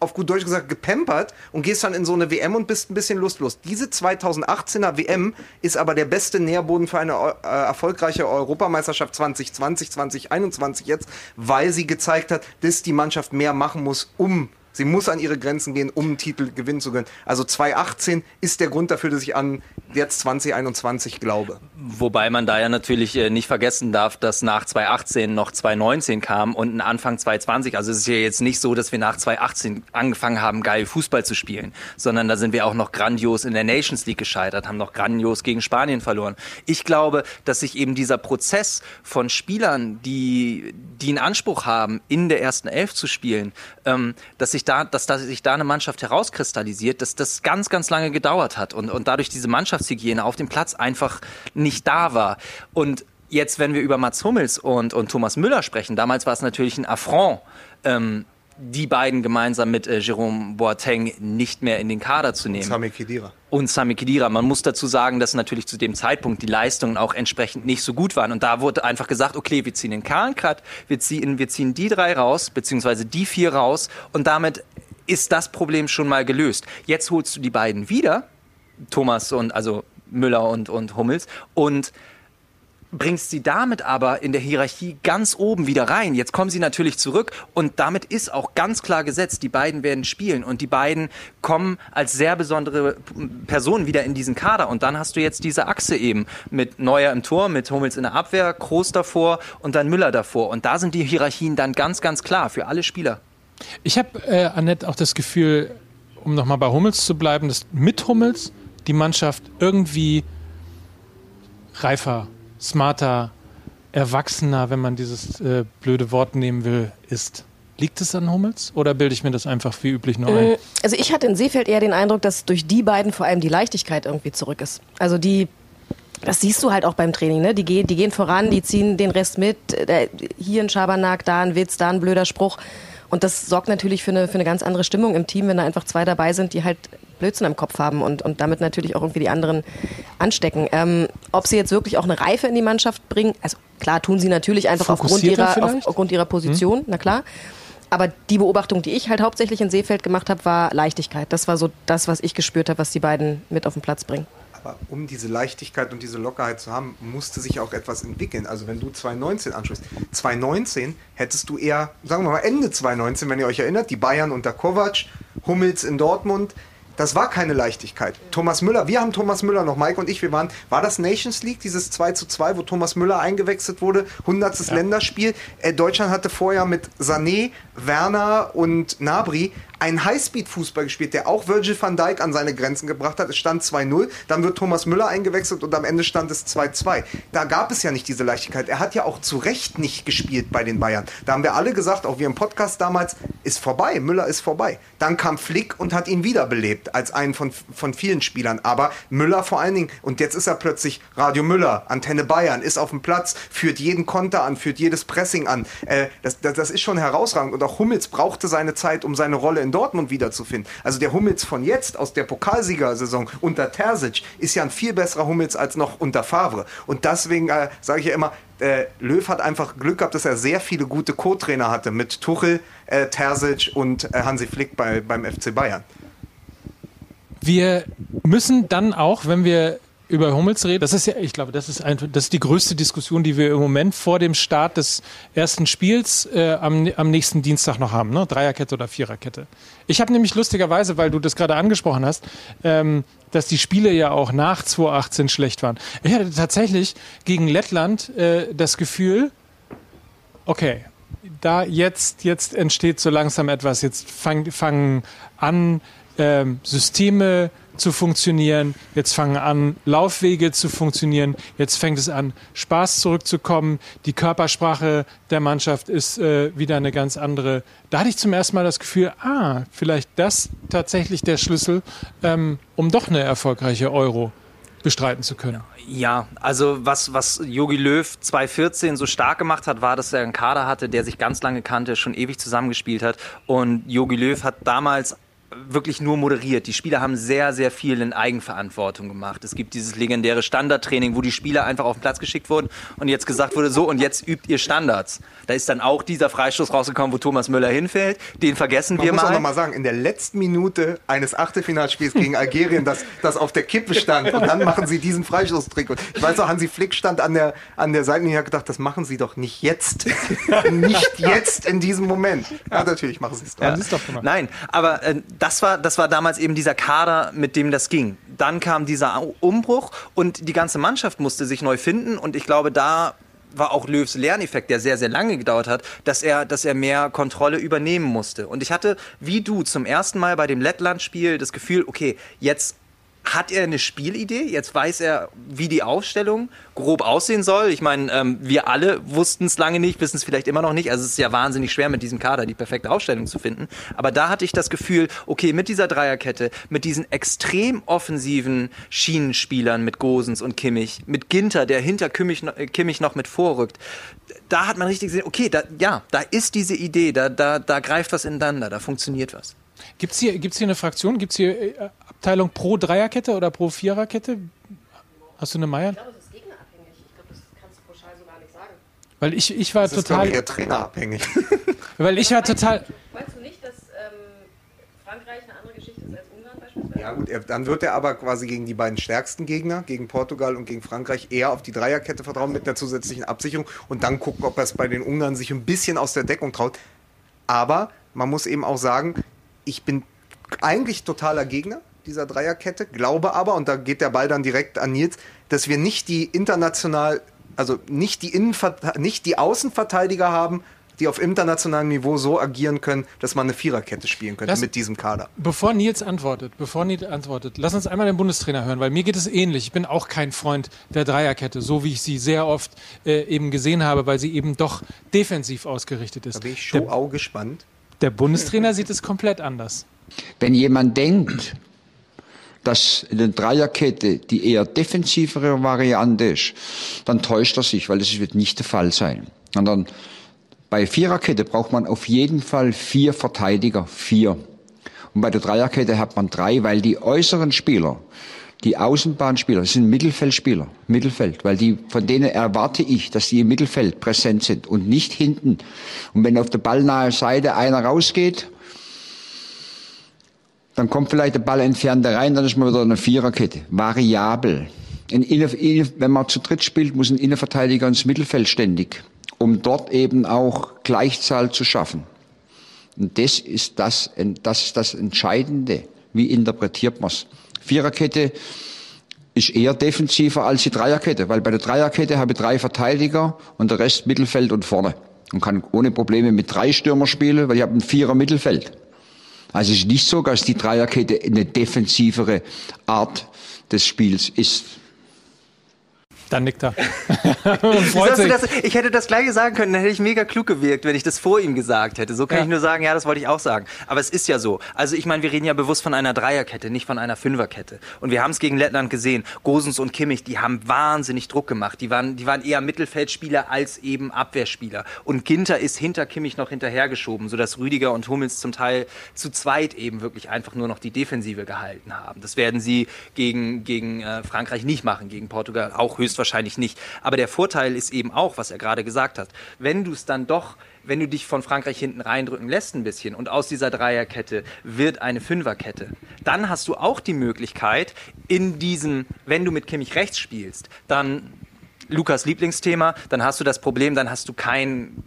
Speaker 2: auf gut Deutsch gesagt gepampert und gehst dann in so eine WM und bist ein bisschen lustlos. Diese 2018er WM ist aber der beste Nährboden für eine äh, erfolgreiche Europameisterschaft 2020, 2021 jetzt, weil sie gezeigt hat, dass die Mannschaft mehr machen muss, um Sie muss an ihre Grenzen gehen, um einen Titel gewinnen zu können. Also 2018 ist der Grund dafür, dass ich an jetzt 2021 glaube.
Speaker 3: Wobei man da ja natürlich äh, nicht vergessen darf, dass nach 2018 noch 2019 kam und ein Anfang 2020. Also es ist ja jetzt nicht so, dass wir nach 2018 angefangen haben, geil Fußball zu spielen, sondern da sind wir auch noch grandios in der Nations League gescheitert, haben noch grandios gegen Spanien verloren. Ich glaube, dass sich eben dieser Prozess von Spielern, die, die einen Anspruch haben, in der ersten Elf zu spielen, ähm, dass sich sich da, dass, dass sich da eine Mannschaft herauskristallisiert, dass das ganz, ganz lange gedauert hat und, und dadurch diese Mannschaftshygiene auf dem Platz einfach nicht da war. Und jetzt, wenn wir über Mats Hummels und, und Thomas Müller sprechen, damals war es natürlich ein Affront, ähm, die beiden gemeinsam mit äh, Jerome Boateng nicht mehr in den Kader zu nehmen.
Speaker 2: Sami Khedira.
Speaker 3: Und Sami Khedira. Man muss dazu sagen, dass natürlich zu dem Zeitpunkt die Leistungen auch entsprechend nicht so gut waren. Und da wurde einfach gesagt, okay, wir ziehen den Kahn-Cut, wir ziehen, wir ziehen die drei raus, beziehungsweise die vier raus. Und damit ist das Problem schon mal gelöst. Jetzt holst du die beiden wieder, Thomas und, also Müller und, und Hummels, und bringst sie damit aber in der Hierarchie ganz oben wieder rein. Jetzt kommen sie natürlich zurück und damit ist auch ganz klar gesetzt, die beiden werden spielen und die beiden kommen als sehr besondere Personen wieder in diesen Kader und dann hast du jetzt diese Achse eben mit Neuer im Tor, mit Hummels in der Abwehr, Kroos davor und dann Müller davor und da sind die Hierarchien dann ganz, ganz klar für alle Spieler.
Speaker 1: Ich habe, äh, Annette, auch das Gefühl, um nochmal bei Hummels zu bleiben, dass mit Hummels die Mannschaft irgendwie reifer smarter, erwachsener, wenn man dieses äh, blöde Wort nehmen will, ist. Liegt es an Hummels oder bilde ich mir das einfach wie üblich nur ein?
Speaker 4: Äh, also ich hatte in Seefeld eher den Eindruck, dass durch die beiden vor allem die Leichtigkeit irgendwie zurück ist. Also die, das siehst du halt auch beim Training, ne? Die, gehen, die gehen voran, die ziehen den Rest mit. Hier ein Schabernack, da ein Witz, da ein blöder Spruch. Und das sorgt natürlich für eine, für eine ganz andere Stimmung im Team, wenn da einfach zwei dabei sind, die halt Blödsinn im Kopf haben und, und damit natürlich auch irgendwie die anderen anstecken. Ähm, ob sie jetzt wirklich auch eine Reife in die Mannschaft bringen, also klar tun sie natürlich einfach aufgrund ihrer, auf, aufgrund ihrer Position, hm. na klar. Aber die Beobachtung, die ich halt hauptsächlich in Seefeld gemacht habe, war Leichtigkeit. Das war so das, was ich gespürt habe, was die beiden mit auf den Platz bringen.
Speaker 2: Aber um diese Leichtigkeit und diese Lockerheit zu haben, musste sich auch etwas entwickeln. Also wenn du 2019 ansprichst, 2019 hättest du eher, sagen wir mal Ende 2019, wenn ihr euch erinnert, die Bayern unter Kovac, Hummels in Dortmund, das war keine Leichtigkeit. Thomas Müller, wir haben Thomas Müller noch, Mike und ich, wir waren, war das Nations League, dieses 2 zu 2, wo Thomas Müller eingewechselt wurde, 100. Ja. Länderspiel. Äh, Deutschland hatte vorher mit Sané, Werner und Nabri einen Highspeed-Fußball gespielt, der auch Virgil van Dijk an seine Grenzen gebracht hat. Es stand 2-0, dann wird Thomas Müller eingewechselt und am Ende stand es 2-2. Da gab es ja nicht diese Leichtigkeit. Er hat ja auch zu Recht nicht gespielt bei den Bayern. Da haben wir alle gesagt, auch wir im Podcast damals, ist vorbei, Müller ist vorbei. Dann kam Flick und hat ihn wiederbelebt als einen von, von vielen Spielern. Aber Müller vor allen Dingen, und jetzt ist er plötzlich Radio Müller, Antenne Bayern, ist auf dem Platz, führt jeden Konter an, führt jedes Pressing an. Äh, das, das, das ist schon herausragend. Und auch Hummels brauchte seine Zeit, um seine Rolle in Dortmund wiederzufinden. Also der Hummels von jetzt aus der Pokalsiegersaison unter Terzic ist ja ein viel besserer Hummels als noch unter Favre. Und deswegen äh, sage ich ja immer, äh, Löw hat einfach Glück gehabt, dass er sehr viele gute Co-Trainer hatte mit Tuchel, äh, Terzic und äh, Hansi Flick bei, beim FC Bayern.
Speaker 1: Wir müssen dann auch, wenn wir über Hummels reden. Das ist ja, ich glaube, das ist, ein, das ist die größte Diskussion, die wir im Moment vor dem Start des ersten Spiels äh, am, am nächsten Dienstag noch haben. Ne? Dreierkette oder Viererkette. Ich habe nämlich lustigerweise, weil du das gerade angesprochen hast, ähm, dass die Spiele ja auch nach 2018 schlecht waren. Ich hatte tatsächlich gegen Lettland äh, das Gefühl, okay, da jetzt, jetzt entsteht so langsam etwas, jetzt fangen fang an, ähm, Systeme zu funktionieren. Jetzt fangen an, Laufwege zu funktionieren. Jetzt fängt es an, Spaß zurückzukommen. Die Körpersprache der Mannschaft ist äh, wieder eine ganz andere. Da hatte ich zum ersten Mal das Gefühl, ah, vielleicht das tatsächlich der Schlüssel, ähm, um doch eine erfolgreiche Euro bestreiten zu können.
Speaker 3: Ja, also was, was Jogi Löw 2014 so stark gemacht hat, war, dass er einen Kader hatte, der sich ganz lange kannte, schon ewig zusammengespielt hat. Und Jogi Löw hat damals wirklich nur moderiert. Die Spieler haben sehr, sehr viel in Eigenverantwortung gemacht. Es gibt dieses legendäre Standardtraining, wo die Spieler einfach auf den Platz geschickt wurden und jetzt gesagt wurde, so und jetzt übt ihr Standards. Da ist dann auch dieser Freistoß rausgekommen, wo Thomas Müller hinfällt. Den vergessen
Speaker 2: Man
Speaker 3: wir
Speaker 2: muss
Speaker 3: mal.
Speaker 2: auch noch mal sagen, in der letzten Minute eines Achtelfinalspiels gegen Algerien, das, das auf der Kippe stand und dann machen sie diesen Freistoßtrick. Und Ich weiß auch, Hansi Flick stand an der, an der Seitenlinie und hat gedacht, das machen sie doch nicht jetzt. nicht jetzt in diesem Moment. Ja, natürlich machen sie es doch.
Speaker 1: Gemacht.
Speaker 3: Nein, aber äh, das, war, das war damals eben dieser Kader, mit dem das ging. Dann kam dieser Umbruch und die ganze Mannschaft musste sich neu finden und ich glaube, da war auch Löws Lerneffekt, der sehr, sehr lange gedauert hat, dass er, dass er mehr Kontrolle übernehmen musste. Und ich hatte, wie du, zum ersten Mal bei dem Lettland-Spiel das Gefühl, okay, jetzt hat er eine Spielidee? Jetzt weiß er, wie die Aufstellung grob aussehen soll. Ich meine, ähm, wir alle wussten es lange nicht, wissen es vielleicht immer noch nicht. Also es ist ja wahnsinnig schwer mit diesem Kader die perfekte Aufstellung zu finden. Aber da hatte ich das Gefühl, okay, mit dieser Dreierkette, mit diesen extrem offensiven Schienenspielern mit Gosens und Kimmich, mit Ginter, der hinter Kimmich, noch- äh, Kimmich noch mit vorrückt, da hat man richtig gesehen, okay, da, ja, da ist diese Idee, da, da, da greift was ineinander, da funktioniert was.
Speaker 1: Gibt es hier, gibt's hier eine Fraktion? Gibt es hier äh, Abteilung pro Dreierkette oder pro Viererkette? Hast du eine Meier?
Speaker 4: Das ist gegnerabhängig. Ich glaube, das kannst du pauschal so gar nicht sagen.
Speaker 1: Weil ich, ich war
Speaker 2: Das ist, glaube
Speaker 1: total,
Speaker 2: ich, eher trainerabhängig. [laughs]
Speaker 1: weil ich war total,
Speaker 4: Meinst du nicht, dass ähm, Frankreich eine andere Geschichte ist als Ungarn beispielsweise?
Speaker 2: Ja gut, er, dann wird er aber quasi gegen die beiden stärksten Gegner, gegen Portugal und gegen Frankreich, eher auf die Dreierkette vertrauen mit einer zusätzlichen Absicherung und dann gucken, ob er es bei den Ungarn sich ein bisschen aus der Deckung traut. Aber man muss eben auch sagen, ich bin eigentlich totaler Gegner dieser Dreierkette, glaube aber, und da geht der Ball dann direkt an Nils, dass wir nicht die international, also nicht die, Innenver nicht die Außenverteidiger haben, die auf internationalem Niveau so agieren können, dass man eine Viererkette spielen könnte
Speaker 1: Lass-
Speaker 2: mit diesem Kader.
Speaker 1: bevor Nils antwortet, bevor Nils antwortet, lass uns einmal den Bundestrainer hören, weil mir geht es ähnlich. Ich bin auch kein Freund der Dreierkette, so wie ich sie sehr oft äh, eben gesehen habe, weil sie eben doch defensiv ausgerichtet ist.
Speaker 2: Da bin ich schon auch gespannt.
Speaker 1: Der Bundestrainer sieht es komplett anders.
Speaker 8: Wenn jemand denkt, dass eine Dreierkette die eher defensivere Variante ist, dann täuscht er sich, weil das wird nicht der Fall sein. Sondern bei Viererkette braucht man auf jeden Fall vier Verteidiger, vier. Und bei der Dreierkette hat man drei, weil die äußeren Spieler, die Außenbahnspieler, das sind Mittelfeldspieler, Mittelfeld, weil die, von denen erwarte ich, dass die im Mittelfeld präsent sind und nicht hinten. Und wenn auf der ballnahe Seite einer rausgeht, dann kommt vielleicht der Ball entfernt rein, dann ist man wieder eine Viererkette. Variabel. Ein Inner, Inner, wenn man zu dritt spielt, muss ein Innenverteidiger ins Mittelfeld ständig, um dort eben auch Gleichzahl zu schaffen. Und das ist das, das ist das Entscheidende. Wie interpretiert man's? Viererkette ist eher defensiver als die Dreierkette, weil bei der Dreierkette habe ich drei Verteidiger und der Rest Mittelfeld und vorne. Und kann ohne Probleme mit drei Stürmer spielen, weil ich habe ein Vierer Mittelfeld. Also es ist nicht so, dass die Dreierkette eine defensivere Art des Spiels ist.
Speaker 1: Dann nickt er. [laughs]
Speaker 3: Das? Ich hätte das gleiche sagen können, dann hätte ich mega klug gewirkt, wenn ich das vor ihm gesagt hätte. So kann
Speaker 1: Ja.
Speaker 3: ich nur sagen, ja, das wollte ich auch sagen. Aber es ist ja so. Also ich meine, wir reden ja bewusst von einer Dreierkette, nicht von einer Fünferkette. Und wir haben es gegen Lettland gesehen. Gosens und Kimmich, die haben wahnsinnig Druck gemacht. Die waren, die waren eher Mittelfeldspieler als eben Abwehrspieler. Und Ginter ist hinter Kimmich noch hinterhergeschoben, sodass Rüdiger und Hummels zum Teil zu zweit eben wirklich einfach nur noch die Defensive gehalten haben. Das werden sie gegen, gegen äh, Frankreich nicht machen, gegen Portugal auch höchstwahrscheinlich nicht. Aber der Vorteil ist eben auch, was er gerade gesagt hat, wenn du es dann doch wenn du dich von Frankreich hinten reindrücken lässt ein bisschen und aus dieser Dreierkette wird eine Fünferkette, dann hast du auch die Möglichkeit in diesem, wenn du mit Kimmich rechts spielst, dann Lukas Lieblingsthema, dann hast du das Problem, dann hast du kein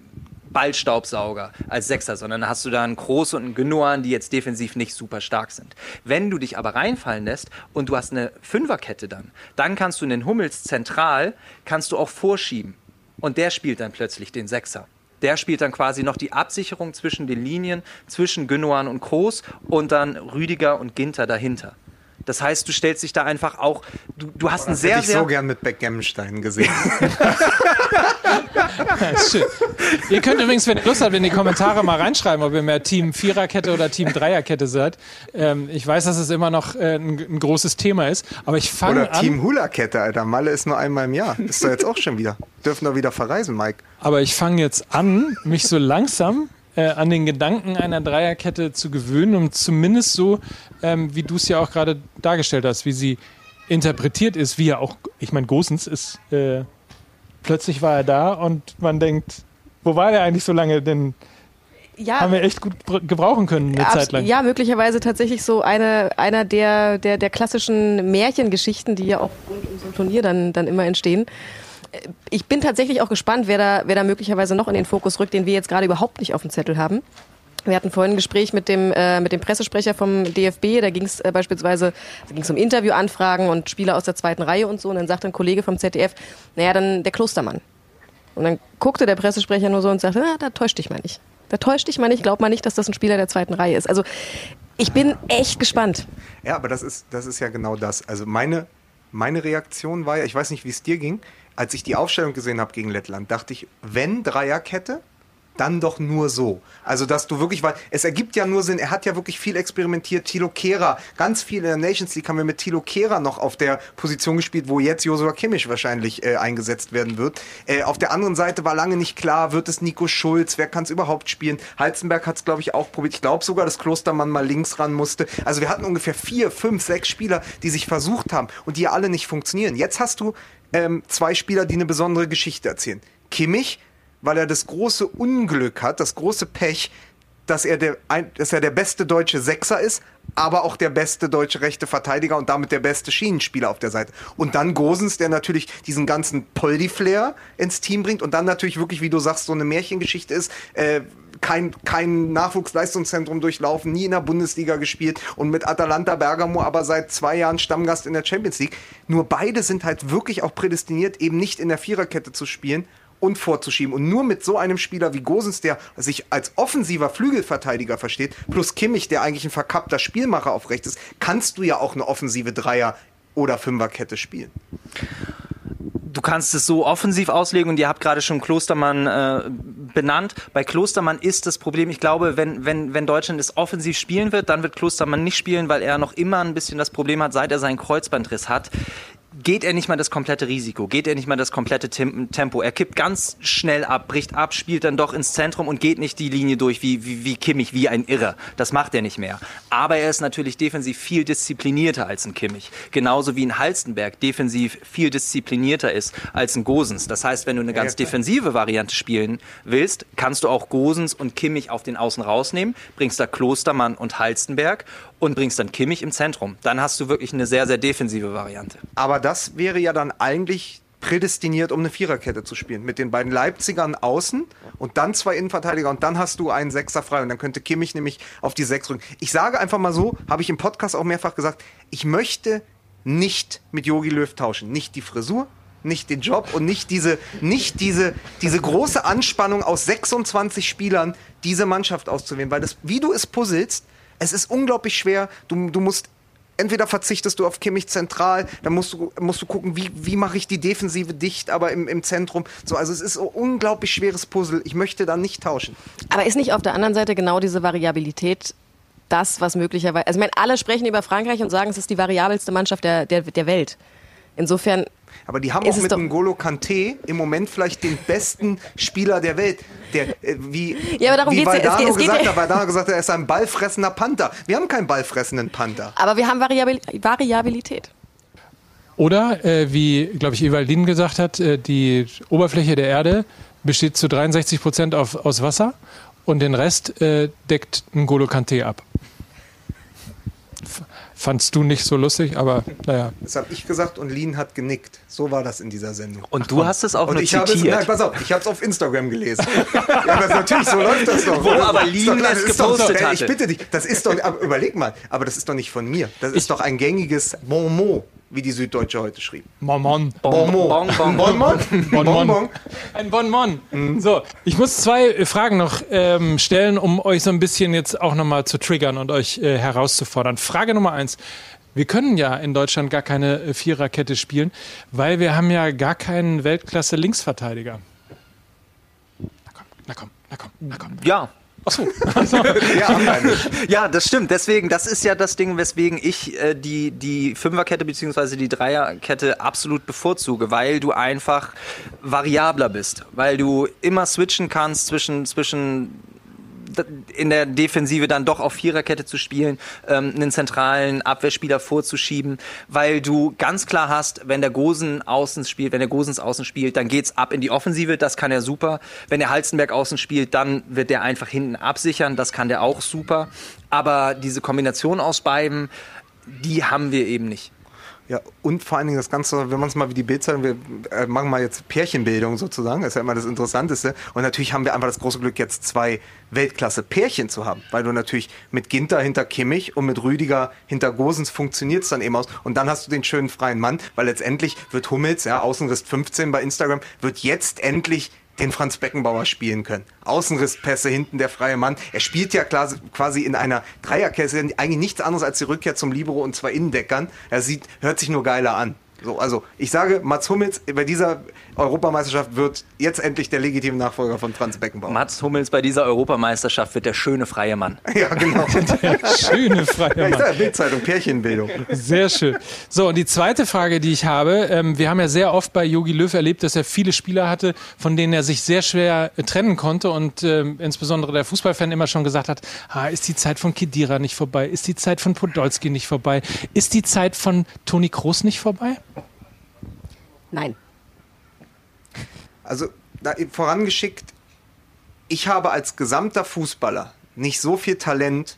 Speaker 3: Ballstaubsauger als Sechser, sondern hast du da einen Groß und einen Gündogan, die jetzt defensiv nicht super stark sind. Wenn du dich aber reinfallen lässt und du hast eine Fünferkette dann, dann kannst du den Hummels zentral, kannst du auch vorschieben. Und der spielt dann plötzlich den Sechser. Der spielt dann quasi noch die Absicherung zwischen den Linien, zwischen Gündogan und Kroos und dann Rüdiger und Ginter dahinter. Das heißt, du stellst dich da einfach auch, du, du hast ein
Speaker 2: Das
Speaker 3: sehr,
Speaker 2: hätte ich
Speaker 3: sehr
Speaker 2: so gern mit Backgammon-Steinen gesehen. [laughs]
Speaker 1: Schön. ihr könnt übrigens, wenn ihr Lust habt, in die Kommentare mal reinschreiben, ob ihr mehr Team Viererkette oder Team Dreierkette seid. Ähm, ich weiß, dass es immer noch äh, ein, ein großes Thema ist, aber ich fange
Speaker 2: Oder
Speaker 1: an.
Speaker 2: Team Hula-Kette, Alter. Malle ist nur einmal im Jahr. Ist doch jetzt auch schon wieder. Dürfen doch wieder verreisen, Mike.
Speaker 1: Aber ich fange jetzt an, mich so langsam äh, an den Gedanken einer Dreierkette zu gewöhnen, um zumindest so, ähm, wie du es ja auch gerade dargestellt hast, wie sie interpretiert ist, wie ja auch, ich meine, Gosens ist, äh, plötzlich war er da und man denkt, wo war der eigentlich so lange? Denn
Speaker 4: Ja,
Speaker 1: haben wir echt gut br- gebrauchen können eine Zeit lang.
Speaker 4: Ja, möglicherweise tatsächlich so eine, einer der, der, der klassischen Märchengeschichten, die ja auch rund um so ein Turnier dann, dann immer entstehen. Ich bin tatsächlich auch gespannt, wer da, wer da möglicherweise noch in den Fokus rückt, den wir jetzt gerade überhaupt nicht auf dem Zettel haben. Wir hatten vorhin ein Gespräch mit dem, äh, mit dem Pressesprecher vom DFB. Da ging es äh, beispielsweise da ging's um Interviewanfragen und Spieler aus der zweiten Reihe und so. Und dann sagte ein Kollege vom ZDF, naja, dann der Klostermann. Und dann guckte der Pressesprecher nur so und sagte, na, da täuscht dich mal nicht. Da täuscht dich mal nicht, glaub mal nicht, dass das ein Spieler der zweiten Reihe ist. Also ich bin echt gespannt.
Speaker 2: Ja, aber das ist, das ist ja genau das. Also meine, meine Reaktion war ja, ich weiß nicht, wie es dir ging, als ich die Aufstellung gesehen habe gegen Lettland, dachte ich, wenn Dreierkette, dann doch nur so. Also, dass du wirklich, weil es ergibt ja nur Sinn, er hat ja wirklich viel experimentiert. Tilo Kehrer, ganz viel in der Nations League haben wir mit Tilo Kehrer noch auf der Position gespielt, wo jetzt Josua Kimmich wahrscheinlich äh, eingesetzt werden wird. Äh, auf der anderen Seite war lange nicht klar, wird es Nico Schulz, wer kann es überhaupt spielen? Halzenberg hat es, glaube ich, auch probiert. Ich glaube sogar, dass Klostermann mal links ran musste. Also wir hatten ungefähr vier, fünf, sechs Spieler, die sich versucht haben und die ja alle nicht funktionieren. Jetzt hast du ähm, zwei Spieler, die eine besondere Geschichte erzählen. Kimmich, weil er das große Unglück hat, das große Pech, dass er der, dass er der beste deutsche Sechser ist, aber auch der beste deutsche rechte Verteidiger und damit der beste Schienenspieler auf der Seite. Und dann Gosens, der natürlich diesen ganzen Poldi-Flair ins Team bringt und dann natürlich wirklich, wie du sagst, so eine Märchengeschichte ist, äh, kein, kein Nachwuchsleistungszentrum durchlaufen, nie in der Bundesliga gespielt und mit Atalanta Bergamo aber seit zwei Jahren Stammgast in der Champions League. Nur beide sind halt wirklich auch prädestiniert, eben nicht in der Viererkette zu spielen und vorzuschieben. Und nur mit so einem Spieler wie Gosens, der sich als offensiver Flügelverteidiger versteht, plus Kimmich, der eigentlich ein verkappter Spielmacher auf rechts ist, kannst du ja auch eine offensive Dreier- oder Fünferkette spielen.
Speaker 3: du kannst es so offensiv auslegen und ihr habt gerade schon Klostermann äh, benannt. Bei Klostermann ist das Problem, ich glaube, wenn, wenn, wenn Deutschland es offensiv spielen wird, dann wird Klostermann nicht spielen, weil er noch immer ein bisschen das Problem hat, seit er seinen Kreuzbandriss hat. Geht er nicht mal das komplette Risiko, geht er nicht mal das komplette Tem- Tempo. Er kippt ganz schnell ab, bricht ab, spielt dann doch ins Zentrum und geht nicht die Linie durch wie, wie, wie Kimmich, wie ein Irrer. Das macht er nicht mehr. Aber er ist natürlich defensiv viel disziplinierter als ein Kimmich. Genauso wie ein Halstenberg defensiv viel disziplinierter ist als ein Gosens. Das heißt, wenn du eine ganz defensive Variante spielen willst, kannst du auch Gosens und Kimmich auf den Außen rausnehmen, bringst da Klostermann und Halstenberg und bringst dann Kimmich im Zentrum. Dann hast du wirklich eine sehr, sehr defensive Variante.
Speaker 2: Aber das wäre ja dann eigentlich prädestiniert, um eine Viererkette zu spielen. Mit den beiden Leipzigern außen und dann zwei Innenverteidiger und dann hast du einen Sechser frei und dann könnte Kimmich nämlich auf die Sechs rücken. Ich sage einfach mal so, habe ich im Podcast auch mehrfach gesagt, ich möchte nicht mit Yogi Löw tauschen. Nicht die Frisur, nicht den Job und nicht diese, nicht diese, diese große Anspannung aus 26 Spielern, diese Mannschaft auszuwählen. Weil das, wie du es puzzelst, es ist unglaublich schwer. Du, du musst entweder verzichtest du auf Kimmich zentral, dann musst du, musst du gucken, wie, wie mache ich die Defensive dicht, aber im, im Zentrum. So, also es ist ein unglaublich schweres Puzzle. Ich möchte da nicht tauschen.
Speaker 4: Aber ist nicht auf der anderen Seite genau diese Variabilität das, was möglicherweise. Also, ich meine, alle sprechen über Frankreich und sagen, es ist die variabelste Mannschaft der, der, der Welt. Insofern,
Speaker 2: Aber die haben
Speaker 4: Ist
Speaker 2: auch
Speaker 4: es
Speaker 2: mit
Speaker 4: doch-
Speaker 2: N'Golo Kanté im Moment vielleicht den besten Spieler der Welt. Der, äh, wie
Speaker 4: Ja, aber darum
Speaker 2: wie
Speaker 4: geht's ja. Es
Speaker 2: Valdano
Speaker 4: geht- es geht
Speaker 2: gesagt
Speaker 4: ja-
Speaker 2: hat, Valdano gesagt hat, er ist ein ballfressender Panther. Wir haben keinen ballfressenden Panther.
Speaker 4: aber wir haben Variabil Variabilität.
Speaker 1: Oder, äh, wie, glaube ich, Ewaldin gesagt hat, äh, die Oberfläche der Erde besteht zu 63 Prozent auf, aus Wasser und den Rest äh, deckt N'Golo Kanté ab. Fandst du nicht so lustig, aber naja.
Speaker 2: Das habe ich gesagt und Lin hat genickt. So war das in dieser Sendung.
Speaker 3: Und du hast es auch
Speaker 2: Und
Speaker 3: nur
Speaker 2: ich habe es,
Speaker 3: zitiert.
Speaker 2: nein, pass auf, ich habe es auf Instagram gelesen. ja, aber natürlich, so läuft das doch.
Speaker 3: Wo
Speaker 2: oder?
Speaker 3: aber
Speaker 2: Das doch
Speaker 3: es
Speaker 2: das ist doch so,
Speaker 3: gepostet
Speaker 2: ey, Ich bitte dich, das ist doch, aber überleg mal, aber das ist doch nicht von mir. Das ist doch ein gängiges Bon mot, wie die Süddeutsche heute schrieb. Bon, Bonbon?
Speaker 1: Bonbon.
Speaker 2: Bonbon.
Speaker 1: Ein Bonbon. So, ich muss zwei äh, Fragen noch ähm, stellen, um euch so ein bisschen jetzt auch nochmal zu triggern und euch äh, herauszufordern. Frage Nummer eins. Wir können ja in Deutschland gar keine äh, Viererkette spielen, weil wir haben ja gar keinen Weltklasse-Linksverteidiger. Na komm, na komm, na komm, na komm.
Speaker 3: Ja,
Speaker 1: Achso, [laughs]
Speaker 2: Ja.
Speaker 3: Ja, das stimmt. Deswegen, das ist ja das Ding, weswegen ich äh, die, die Fünferkette bzw. die Dreierkette absolut bevorzuge, weil du einfach variabler bist, weil du immer switchen kannst zwischen, zwischen in der Defensive dann doch auf Viererkette zu spielen, ähm, einen zentralen Abwehrspieler vorzuschieben, weil du ganz klar hast, wenn der Gosen außen spielt, wenn der Gosens außen spielt, dann geht's ab in die Offensive, das kann er super. Wenn der Halzenberg außen spielt, dann wird der einfach hinten absichern, das kann der auch super. Aber diese Kombination aus beiden, die haben wir eben nicht.
Speaker 2: Ja, und vor allen Dingen das Ganze, wenn man es mal wie die Bildzeitung, wir äh, machen mal jetzt Pärchenbildung sozusagen, ist ja immer das Interessanteste. Und natürlich haben wir einfach das große Glück, jetzt zwei Weltklasse-Pärchen zu haben, weil du natürlich mit Ginter hinter Kimmich und mit Rüdiger hinter Gosens funktioniert es dann eben aus. Und dann hast du den schönen freien Mann, weil letztendlich wird Hummels, ja, Außenriss 15 bei Instagram, wird jetzt endlich den Franz Beckenbauer spielen können. Außenrisspässe hinten der freie Mann. Er spielt ja quasi in einer Dreierkette, eigentlich nichts anderes als die Rückkehr zum Libero und zwei Innendeckern. Er sieht, hört sich nur geiler an. So, also ich sage, Mats Hummels bei dieser Europameisterschaft wird jetzt endlich der legitime Nachfolger von Franz Beckenbauer.
Speaker 3: Mats Hummels bei dieser Europameisterschaft wird der schöne freie Mann. [laughs]
Speaker 2: Ja, genau. [laughs]
Speaker 1: schöne freie
Speaker 2: Ja,
Speaker 1: Mann.
Speaker 2: sage Bildzeitung, Pärchenbildung.
Speaker 1: Sehr schön. So, und die zweite Frage, die ich habe, ähm, wir haben ja sehr oft bei Yogi Löw erlebt, dass er viele Spieler hatte, von denen er sich sehr schwer äh, trennen konnte und ähm, insbesondere der Fußballfan immer schon gesagt hat, ah, ist die Zeit von Kedira nicht vorbei? Ist die Zeit von Podolski nicht vorbei? Ist die Zeit von Toni Kroos nicht vorbei?
Speaker 4: Nein.
Speaker 2: Also vorangeschickt, ich habe als gesamter Fußballer nicht so viel Talent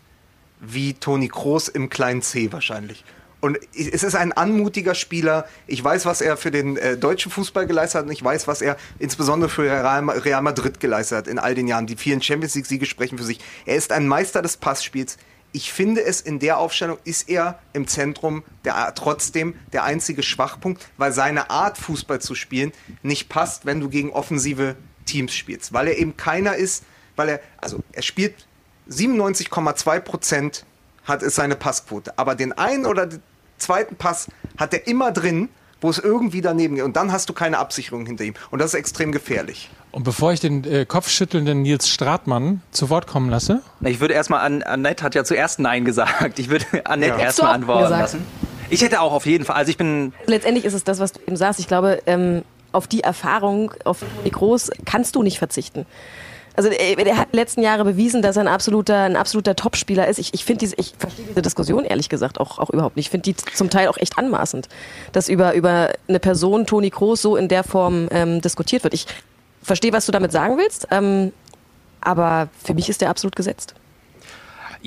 Speaker 2: wie Toni Kroos im kleinen C wahrscheinlich. Und es ist ein anmutiger Spieler. Ich weiß, was er für den äh, deutschen Fußball geleistet hat und ich weiß, was er insbesondere für Real Madrid geleistet hat in all den Jahren. Die vielen Champions League-Siege sprechen für sich. Er ist ein Meister des Passspiels. Ich finde es in der Aufstellung ist er im Zentrum der, trotzdem der einzige Schwachpunkt, weil seine Art Fußball zu spielen nicht passt, wenn du gegen offensive Teams spielst, weil er eben keiner ist, weil er also er spielt 97,2 Prozent hat es seine Passquote, aber den einen oder den zweiten Pass hat er immer drin, wo es irgendwie daneben geht und dann hast du keine Absicherung hinter ihm und das ist extrem gefährlich.
Speaker 1: Und bevor ich den äh, kopfschüttelnden Nils Stratmann zu Wort kommen lasse,
Speaker 3: Ich würde erstmal an, Annette hat ja zuerst Nein gesagt. Ich würde Annette
Speaker 2: Ja.
Speaker 3: erstmal antworten
Speaker 4: gesagt.
Speaker 3: lassen. Ich hätte auch auf jeden Fall, also ich bin
Speaker 4: Letztendlich ist es das, was du eben sagst. Ich glaube, ähm, auf die Erfahrung, auf die Groß kannst du nicht verzichten. Also er, er hat die letzten Jahre bewiesen, dass er ein absoluter, ein absoluter Topspieler ist. Ich, ich finde diese, ich verstehe diese Diskussion ehrlich gesagt auch, auch überhaupt nicht. Ich finde die zum Teil auch echt anmaßend, dass über, über eine Person, Toni Kroos, so in der Form ähm, diskutiert wird. Ich verstehe, was du damit sagen willst, ähm, aber für mich ist der absolut gesetzt.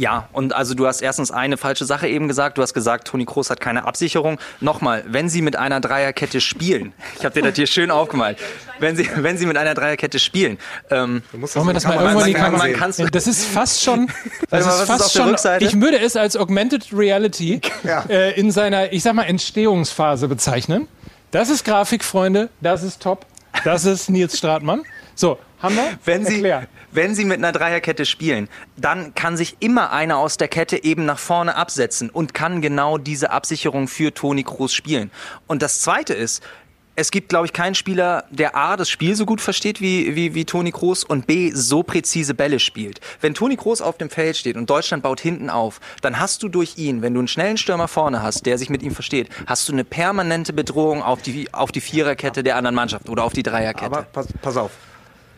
Speaker 3: Ja, und also du hast erstens eine falsche Sache eben gesagt. Du hast gesagt, Toni Kroos hat keine Absicherung. Nochmal, wenn sie mit einer Dreierkette spielen, [laughs] ich habe dir das hier schön aufgemalt, wenn sie, wenn sie mit einer Dreierkette spielen, ähm,
Speaker 2: Du musst
Speaker 1: wollen wir das mal irgendwann in die
Speaker 3: man-
Speaker 1: Kamera
Speaker 3: man kann's-
Speaker 1: Das ist fast schon, [laughs] das
Speaker 3: mal,
Speaker 1: ist
Speaker 3: ist
Speaker 1: fast
Speaker 3: der
Speaker 1: schon, ich würde es als Augmented Reality
Speaker 2: Ja.
Speaker 1: äh, in seiner, ich sag mal, Entstehungsphase bezeichnen. Das ist Grafik, Freunde, das ist top, das ist Nils Stratmann. So, haben wir?
Speaker 3: wenn sie,
Speaker 1: Erklär.
Speaker 3: wenn sie mit einer Dreierkette spielen, dann kann sich immer einer aus der Kette eben nach vorne absetzen und kann genau diese Absicherung für Toni Kroos spielen. Und das Zweite ist, es gibt, glaube ich, keinen Spieler, der A, das Spiel so gut versteht wie, wie, wie Toni Kroos und B, so präzise Bälle spielt. Wenn Toni Kroos auf dem Feld steht und Deutschland baut hinten auf, dann hast du durch ihn, wenn du einen schnellen Stürmer vorne hast, der sich mit ihm versteht, hast du eine permanente Bedrohung auf die, auf die Viererkette der anderen Mannschaft oder auf die Dreierkette.
Speaker 2: Aber pass, pass auf.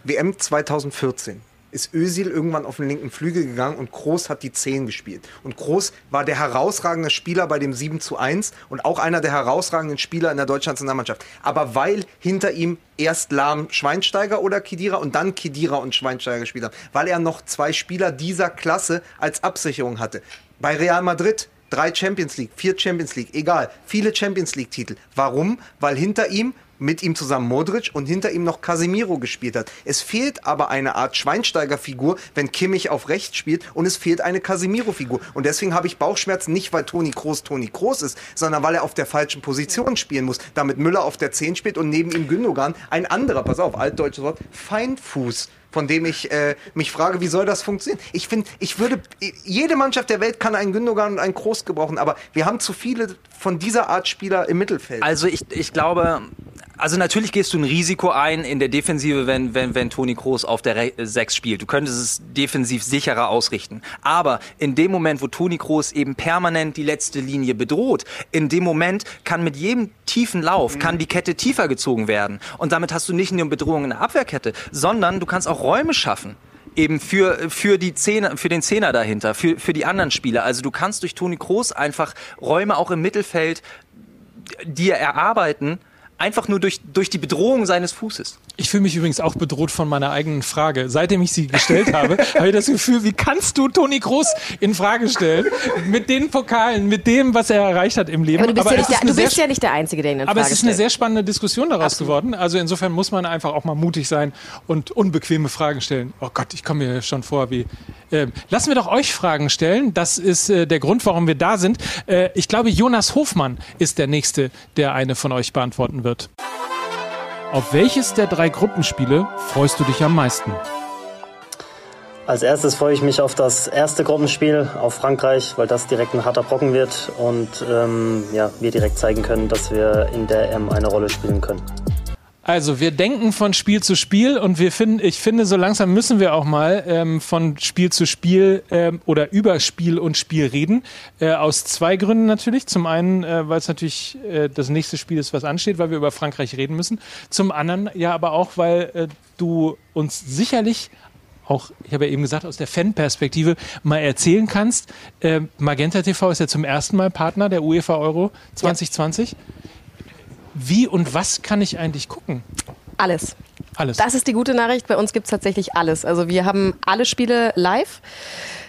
Speaker 2: WM 2014 ist Özil irgendwann auf den linken Flügel gegangen und Kroos hat die 10 gespielt. Und Kroos war der herausragende Spieler bei dem 7 zu 1 und auch einer der herausragenden Spieler in der deutschen Nationalmannschaft. Aber weil hinter ihm erst Lahm Schweinsteiger oder Kedira und dann Kedira und Schweinsteiger gespielt haben. Weil er noch zwei Spieler dieser Klasse als Absicherung hatte. Bei Real Madrid drei Champions League, vier Champions League, egal, viele Champions League Titel. Warum? Weil hinter ihm mit ihm zusammen Modric und hinter ihm noch Casemiro gespielt hat. Es fehlt aber eine Art Schweinsteiger-Figur, wenn Kimmich auf rechts spielt und es fehlt eine Casemiro-Figur. Und deswegen habe ich Bauchschmerzen nicht, weil Toni Kroos Toni Kroos ist, sondern weil er auf der falschen Position spielen muss. Damit Müller auf der 10 spielt und neben ihm Gündogan ein anderer, pass auf, altdeutsches Wort, Feinfuß von dem ich äh, mich frage, wie soll das funktionieren? Ich finde, ich würde, jede Mannschaft der Welt kann einen Gündogan und einen Kroos gebrauchen, aber wir haben zu viele von dieser Art Spieler im Mittelfeld.
Speaker 3: Also ich, ich glaube, also natürlich gehst du ein Risiko ein in der Defensive, wenn, wenn, wenn Toni Kroos auf der Re 6 spielt. Du könntest es defensiv sicherer ausrichten. Aber in dem Moment, wo Toni Kroos eben permanent die letzte Linie bedroht, in dem Moment kann mit jedem tiefen Lauf, kann die Kette tiefer gezogen werden. Und damit hast du nicht nur Bedrohung in der Abwehrkette, sondern du kannst auch Räume schaffen eben für, für, die Zehner, für den Zehner dahinter, für, für die anderen Spieler. Also du kannst durch Toni Kroos einfach Räume auch im Mittelfeld dir erarbeiten, einfach nur durch, durch die Bedrohung seines Fußes.
Speaker 1: Ich fühle mich übrigens auch bedroht von meiner eigenen Frage. Seitdem ich sie gestellt habe, [laughs] habe ich das Gefühl, wie kannst du Toni Groß in Frage stellen? Mit den Pokalen, mit dem, was er erreicht hat im Leben.
Speaker 4: Aber du bist,
Speaker 1: aber
Speaker 4: ja, nicht der, du bist ja nicht der Einzige, der ihn in
Speaker 1: Aber
Speaker 4: Frage
Speaker 1: es ist eine
Speaker 4: stellt.
Speaker 1: sehr spannende Diskussion daraus geworden. Also insofern muss man einfach auch mal mutig sein und unbequeme Fragen stellen. Oh Gott, ich komme mir schon vor wie. Äh, lassen wir doch euch Fragen stellen. Das ist äh, der Grund, warum wir da sind. Äh, ich glaube, Jonas Hofmann ist der Nächste, der eine von euch beantworten wird. Auf welches der drei Gruppenspiele freust du dich am meisten?
Speaker 9: Als erstes freue ich mich auf das erste Gruppenspiel, auf Frankreich, weil das direkt ein harter Brocken wird und ähm, ja, wir direkt zeigen können, dass wir in der M eine Rolle spielen können.
Speaker 1: Also wir denken von Spiel zu Spiel und wir finden, ich finde, so langsam müssen wir auch mal ähm, von Spiel zu Spiel ähm, oder über Spiel und Spiel reden. Äh, aus zwei Gründen natürlich. Zum einen, äh, weil es natürlich äh, das nächste Spiel ist, was ansteht, weil wir über Frankreich reden müssen. Zum anderen ja aber auch, weil äh, du uns sicherlich auch, ich habe ja eben gesagt, aus der Fanperspektive mal erzählen kannst. Äh, Magenta TV ist ja zum ersten Mal Partner der UEFA Euro 2020. Wie und was kann ich eigentlich gucken?
Speaker 4: Alles.
Speaker 1: Alles.
Speaker 4: Das ist die gute Nachricht. Bei uns gibt es tatsächlich alles. Also wir haben alle Spiele live,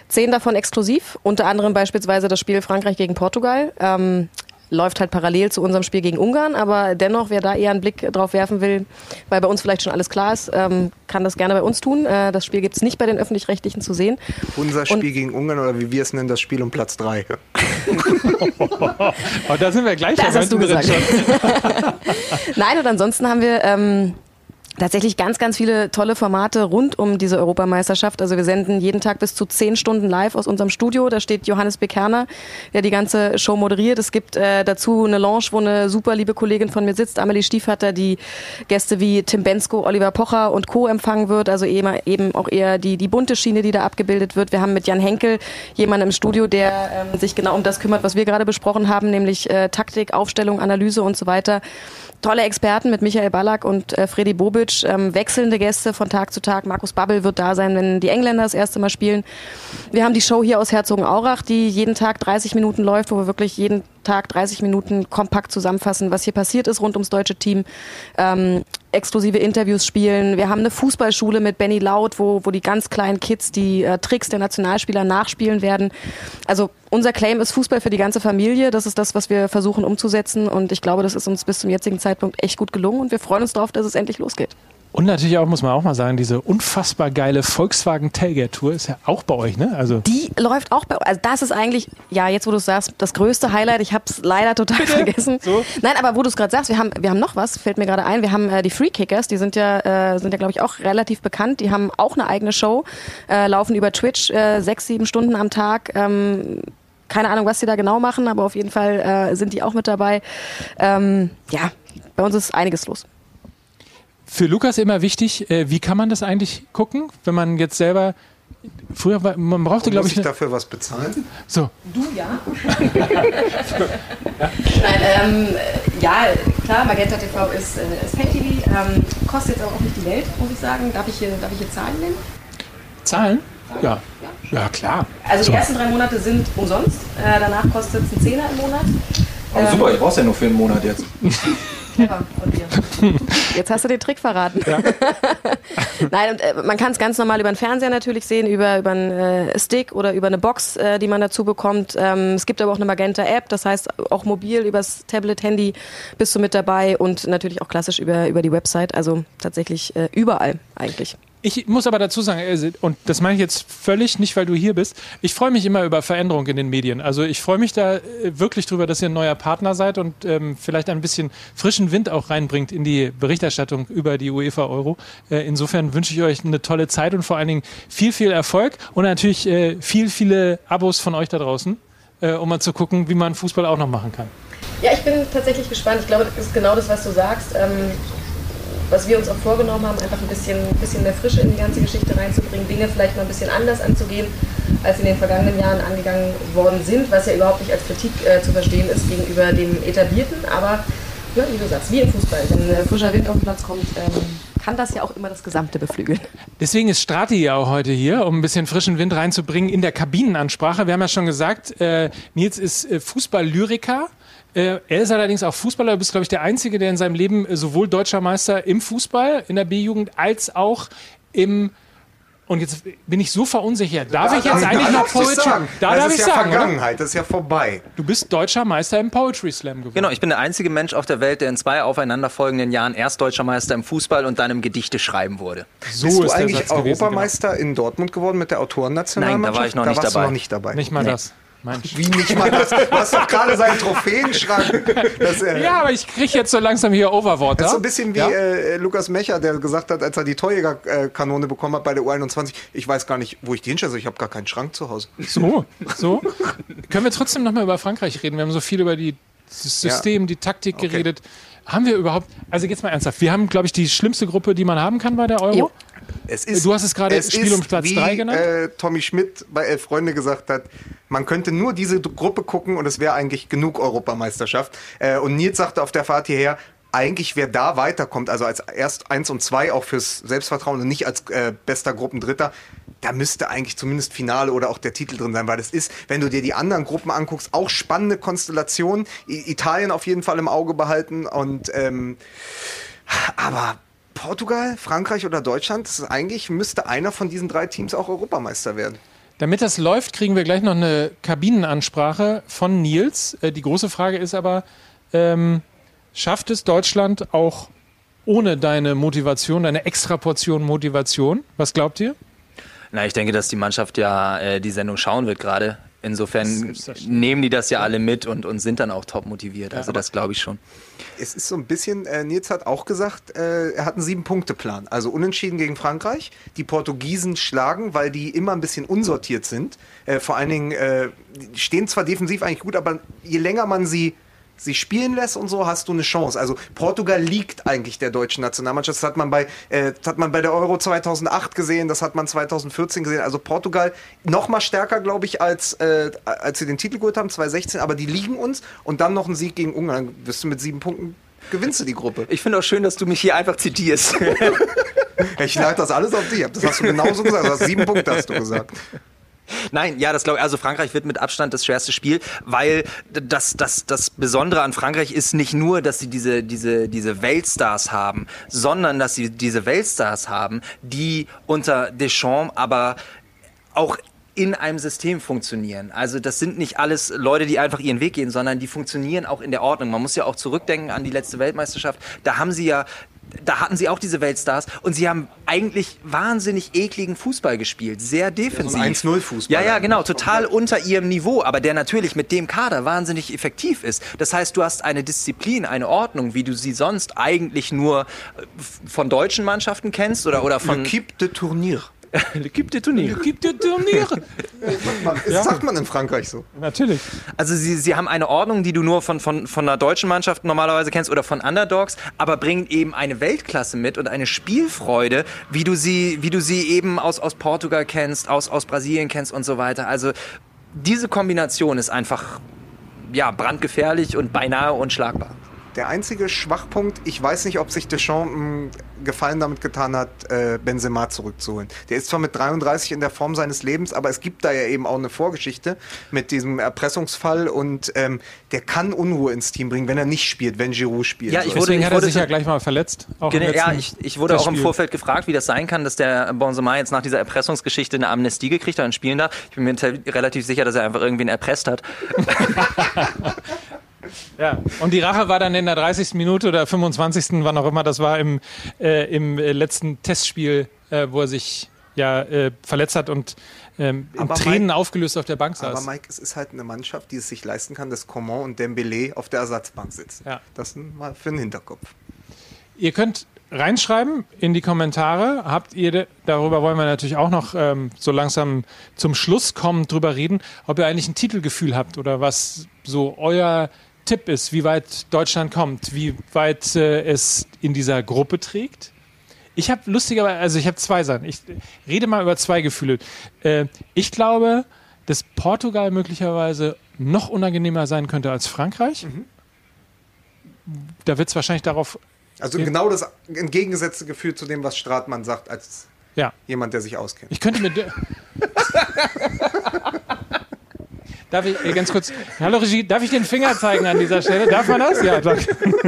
Speaker 4: zehn davon exklusiv, unter anderem beispielsweise das Spiel Frankreich gegen Portugal. Ähm, läuft halt parallel zu unserem Spiel gegen Ungarn, aber dennoch, wer da eher einen Blick drauf werfen will, weil bei uns vielleicht schon alles klar ist, ähm, kann das gerne bei uns tun. Äh, das Spiel gibt es nicht bei den Öffentlich-Rechtlichen zu sehen.
Speaker 2: Unser Spiel gegen Ungarn oder wie wir es nennen, das Spiel um Platz 3. [laughs]
Speaker 1: oh, da sind wir gleich
Speaker 4: Das hast du gesagt.
Speaker 1: schon. [laughs]
Speaker 4: Nein, und ansonsten haben wir ähm, tatsächlich ganz, ganz viele tolle Formate rund um diese Europameisterschaft. Also wir senden jeden Tag bis zu zehn Stunden live aus unserem Studio. Da steht Johannes Bekerner, der die ganze Show moderiert. Es gibt äh, dazu eine Lounge, wo eine super liebe Kollegin von mir sitzt, Amelie Stiefvater, die Gäste wie Tim Bensko, Oliver Pocher und Co. empfangen wird. Also eben, eben auch eher die, die bunte Schiene, die da abgebildet wird. Wir haben mit Jan Henkel jemanden im Studio, der ähm, sich genau um das kümmert, was wir gerade besprochen haben, nämlich äh, Taktik, Aufstellung, Analyse und so weiter tolle Experten mit Michael Ballack und äh, Freddy Bobic, ähm, wechselnde Gäste von Tag zu Tag. Markus Babbel wird da sein, wenn die Engländer das erste Mal spielen. Wir haben die Show hier aus Herzogenaurach, die jeden Tag 30 Minuten läuft, wo wir wirklich jeden Tag 30 Minuten kompakt zusammenfassen, was hier passiert ist rund ums deutsche Team. Ähm, exklusive Interviews spielen. Wir haben eine Fußballschule mit Benny Laut, wo, wo die ganz kleinen Kids die äh, Tricks der Nationalspieler nachspielen werden. Also unser Claim ist Fußball für die ganze Familie. Das ist das, was wir versuchen umzusetzen. Und ich glaube, das ist uns bis zum jetzigen Zeitpunkt echt gut gelungen. Und wir freuen uns darauf, dass es endlich losgeht.
Speaker 1: Und natürlich auch, muss man auch mal sagen, diese unfassbar geile Volkswagen Tailgate Tour ist ja auch bei euch, ne? Also
Speaker 4: Die läuft auch bei Also das ist eigentlich, ja, jetzt wo du es sagst, das größte Highlight. Ich habe es leider total vergessen.
Speaker 1: So?
Speaker 4: Nein, aber wo du es gerade sagst, wir haben, wir haben noch was, fällt mir gerade ein. Wir haben äh, die Free Kickers, die sind ja, äh, sind ja, glaube ich, auch relativ bekannt. Die haben auch eine eigene Show, äh, laufen über Twitch äh, sechs, sieben Stunden am Tag. Ähm, keine Ahnung, was sie da genau machen, aber auf jeden Fall äh, sind die auch mit dabei. Ähm, ja, bei uns ist einiges los.
Speaker 1: Für Lukas immer wichtig, äh, wie kann man das eigentlich gucken, wenn man jetzt selber Früher war, man brauchte, glaube
Speaker 2: Muss
Speaker 1: ich,
Speaker 2: ich
Speaker 1: eine,
Speaker 2: dafür was bezahlen?
Speaker 1: so.
Speaker 4: Du ja. [laughs] Nein, ähm, ja, klar, Magenta TV ist, äh, ist Pay-TV, ähm, kostet jetzt aber auch nicht die Welt, muss ich sagen. Darf ich hier, darf ich hier Zahlen nennen?
Speaker 1: Zahlen? Ja. Ja, klar.
Speaker 4: Also
Speaker 1: So.
Speaker 4: die ersten drei Monate sind umsonst, äh, danach kostet es einen Zehner im Monat.
Speaker 3: Aber super, ich brauch's ja nur für einen Monat jetzt. [laughs]
Speaker 4: Clever von dir. [laughs] Jetzt hast du den Trick verraten. Ja. [laughs] Nein, und, äh, man kann es ganz normal über den Fernseher natürlich sehen, über, über einen äh, Stick oder über eine Box, äh, die man dazu bekommt. Ähm, es gibt aber auch eine Magenta-App, das heißt auch mobil übers Tablet, Handy bist du mit dabei und natürlich auch klassisch über, über die Website, also tatsächlich äh, überall eigentlich.
Speaker 1: Ich muss aber dazu sagen, und das meine ich jetzt völlig nicht, weil du hier bist, ich freue mich immer über Veränderungen in den Medien. Also ich freue mich da äh, wirklich drüber, dass ihr ein neuer Partner seid und ähm, vielleicht ein bisschen frischen Wind auch reinbringt in die Berichterstattung über die UEFA Euro. Äh, insofern wünsche ich euch eine tolle Zeit und vor allen Dingen viel, viel Erfolg und natürlich äh, viel, viele Abos von euch da draußen, äh, um mal zu gucken, wie man Fußball auch noch machen kann.
Speaker 4: Ja, ich bin tatsächlich gespannt. Ich glaube, das ist genau das, was du sagst. Ähm was wir uns auch vorgenommen haben, einfach ein bisschen, bisschen mehr Frische in die ganze Geschichte reinzubringen, Dinge vielleicht mal ein bisschen anders anzugehen, als in den vergangenen Jahren angegangen worden sind, was ja überhaupt nicht als Kritik äh, zu verstehen ist gegenüber dem Etablierten, aber ja, wie du sagst, wie im Fußball, wenn äh, frischer Wind auf den Platz kommt, ähm, kann das ja auch immer das Gesamte beflügeln.
Speaker 1: Deswegen ist Strati ja auch heute hier, um ein bisschen frischen Wind reinzubringen in der Kabinenansprache. Wir haben ja schon gesagt, äh, Nils ist äh, Fußball-Lyriker. Äh, er ist allerdings auch Fußballer. Du bist, glaube ich, der Einzige, der in seinem Leben äh, sowohl deutscher Meister im Fußball, in der B-Jugend, als auch im und jetzt bin ich so verunsichert. Darf
Speaker 2: Da
Speaker 1: ich jetzt
Speaker 2: darf-
Speaker 1: eigentlich
Speaker 2: da
Speaker 1: noch Poetry?
Speaker 2: sagen.
Speaker 1: Da
Speaker 2: das
Speaker 1: darf
Speaker 2: ist
Speaker 1: ich
Speaker 2: ja
Speaker 1: sagen, oder?
Speaker 2: Vergangenheit, das ist ja vorbei.
Speaker 1: Du bist deutscher Meister im Poetry Slam geworden.
Speaker 3: Genau, ich bin der einzige Mensch auf der Welt, der in zwei aufeinanderfolgenden Jahren erst deutscher Meister im Fußball und dann im Gedichte schreiben wurde.
Speaker 1: So
Speaker 2: Bist du
Speaker 1: ist der
Speaker 2: eigentlich
Speaker 1: Satz gewesen, genau.
Speaker 2: Europameister in Dortmund geworden mit der Autorennationalmannschaft?
Speaker 3: Nein, da war ich noch
Speaker 2: da
Speaker 3: nicht
Speaker 2: warst
Speaker 3: dabei.
Speaker 2: Du noch nicht dabei.
Speaker 1: Nicht mal
Speaker 2: Nee.
Speaker 1: das. Mensch.
Speaker 2: Wie nicht mal das? Du hast doch gerade seinen Trophäenschrank. Das, äh,
Speaker 1: Ja, aber ich kriege jetzt so langsam hier Overwater.
Speaker 2: Das ist so ein bisschen wie
Speaker 1: Ja?
Speaker 2: äh, Lukas Mecher, der gesagt hat, als er die Torjägerkanone bekommen hat bei der U21, ich weiß gar nicht, wo ich die hinstelle, ich habe gar keinen Schrank zu Hause.
Speaker 1: So, so. Können wir trotzdem noch mal über Frankreich reden? Wir haben so viel über die, das System, die Taktik
Speaker 2: Okay.
Speaker 1: geredet. Haben wir überhaupt, also jetzt mal ernsthaft, wir haben, glaube ich, die schlimmste Gruppe, die man haben kann bei der Euro.
Speaker 4: Jo.
Speaker 2: Es ist,
Speaker 1: Du hast es gerade Spiel um Platz
Speaker 2: wie,
Speaker 1: drei genannt.
Speaker 2: Äh, Tommy Schmidt bei Elf Freunde gesagt hat, man könnte nur diese Gruppe gucken und es wäre eigentlich genug Europameisterschaft. Äh, und Nils sagte auf der Fahrt hierher, eigentlich wer da weiterkommt, also als erst eins und zwei auch fürs Selbstvertrauen und nicht als äh, bester Gruppendritter, da müsste eigentlich zumindest Finale oder auch der Titel drin sein, weil das ist, wenn du dir die anderen Gruppen anguckst, auch spannende Konstellationen. I Italien auf jeden Fall im Auge behalten und ähm, aber Portugal, Frankreich oder Deutschland, eigentlich müsste einer von diesen drei Teams auch Europameister werden.
Speaker 1: Damit das läuft, kriegen wir gleich noch eine Kabinenansprache von Nils. Äh, die große Frage ist aber, ähm, schafft es Deutschland auch ohne deine Motivation, deine extra Portion Motivation? Was glaubt ihr?
Speaker 3: Na, ich denke, dass die Mannschaft ja äh, die Sendung schauen wird gerade. Insofern nehmen die das ja alle mit und, und sind dann auch top motiviert. Also das glaube ich schon.
Speaker 2: Es ist so ein bisschen, äh, Nils hat auch gesagt, äh, er hat einen Sieben-Punkte-Plan. Also unentschieden gegen Frankreich, die Portugiesen schlagen, weil die immer ein bisschen unsortiert sind. Äh, vor allen Dingen, äh, stehen zwar defensiv eigentlich gut, aber je länger man sie sie spielen lässt und so, hast du eine Chance. Also Portugal liegt eigentlich der deutschen Nationalmannschaft. Das hat man bei, äh, hat man bei der Euro 2008 gesehen, das hat man 2014 gesehen. Also Portugal noch mal stärker, glaube ich, als, äh, als sie den Titel geholt haben, 2016. Aber die liegen uns und dann noch ein Sieg gegen Ungarn. Dann wirst du mit sieben Punkten gewinnst du die Gruppe.
Speaker 3: Ich finde auch schön, dass du mich hier einfach zitierst. [laughs]
Speaker 2: Ich leite das alles auf dich. Das hast du genauso gesagt. Du hast sieben Punkte, hast du gesagt.
Speaker 3: Nein, ja, das glaube ich. Also Frankreich wird mit Abstand das schwerste Spiel, weil das, das, das Besondere an Frankreich ist nicht nur, dass sie diese, diese, diese Weltstars haben, sondern dass sie diese Weltstars haben, die unter Deschamps aber auch in einem System funktionieren. Also das sind nicht alles Leute, die einfach ihren Weg gehen, sondern die funktionieren auch in der Ordnung. Man muss ja auch zurückdenken an die letzte Weltmeisterschaft. Da haben sie ja da hatten sie auch diese Weltstars und sie haben eigentlich wahnsinnig ekligen Fußball gespielt, sehr defensiv.
Speaker 2: ein 1-0-Fußball.
Speaker 3: Ja, ja, genau, total unter ihrem Niveau, aber der natürlich mit dem Kader wahnsinnig effektiv ist. Das heißt, du hast eine Disziplin, eine Ordnung, wie du sie sonst eigentlich nur äh, von deutschen Mannschaften kennst oder, oder von...
Speaker 2: L'Equipe de Tournier.
Speaker 3: L'Equipe de Tournir.
Speaker 1: Gibt dir Turniere.
Speaker 2: Das sagt man in Frankreich so.
Speaker 1: Natürlich.
Speaker 3: Also sie, sie haben eine Ordnung, die du nur von, von, von einer deutschen Mannschaft normalerweise kennst oder von Underdogs, aber bringen eben eine Weltklasse mit und eine Spielfreude, wie du sie, wie du sie eben aus, aus Portugal kennst, aus, aus Brasilien kennst und so weiter. Also diese Kombination ist einfach ja, brandgefährlich und beinahe unschlagbar.
Speaker 2: Der einzige Schwachpunkt, ich weiß nicht, ob sich Deschamps einen Gefallen damit getan hat, äh, Benzema zurückzuholen. Der ist zwar mit 33 in der Form seines Lebens, aber es gibt da ja eben auch eine Vorgeschichte mit diesem Erpressungsfall und ähm, der kann Unruhe ins Team bringen, wenn er nicht spielt, wenn Giroud spielt.
Speaker 3: Ja, ich wurde-
Speaker 1: Deswegen hat er
Speaker 3: wurde
Speaker 1: sich ja gleich mal verletzt.
Speaker 3: Genau, ja, ich, ich wurde auch im
Speaker 1: Testspiel.
Speaker 3: Vorfeld gefragt, wie das sein kann, dass der Benzema jetzt nach dieser Erpressungsgeschichte eine Amnestie gekriegt hat und spielen darf. Ich bin mir relativ sicher, dass er einfach irgendwen erpresst hat. [laughs] [laughs]
Speaker 1: Ja, und die Rache war dann in der 30. Minute oder 25. wann auch immer das war im, äh, im äh, letzten Testspiel, äh, wo er sich ja äh, verletzt hat und ähm, in
Speaker 2: Aber
Speaker 1: Tränen
Speaker 2: Mike-
Speaker 1: aufgelöst auf der Bank
Speaker 2: Aber
Speaker 1: saß.
Speaker 2: Mike, es ist halt eine Mannschaft, die es sich leisten kann, dass Coman und Dembele auf der Ersatzbank sitzen.
Speaker 1: Ja.
Speaker 2: Das mal für den Hinterkopf.
Speaker 1: Ihr könnt reinschreiben in die Kommentare. Habt ihr, darüber wollen wir natürlich auch noch ähm, so langsam zum Schluss kommen, drüber reden, ob ihr eigentlich ein Titelgefühl habt oder was so euer Tipp ist, wie weit Deutschland kommt, wie weit äh, es in dieser Gruppe trägt. Ich habe lustigerweise, also ich habe zwei Sachen. Ich rede mal über zwei Gefühle. Äh, ich glaube, dass Portugal möglicherweise noch unangenehmer sein könnte als Frankreich. Da wird es wahrscheinlich darauf
Speaker 2: Also genau das entgegengesetzte Gefühl zu dem, was Stratmann sagt, als
Speaker 1: Ja.
Speaker 2: jemand, der sich auskennt.
Speaker 1: Ich könnte mir. [laughs] Darf ich äh, ganz kurz. Hallo Regie, darf ich den Finger zeigen an dieser Stelle? Darf man das? Ja, danke. [laughs]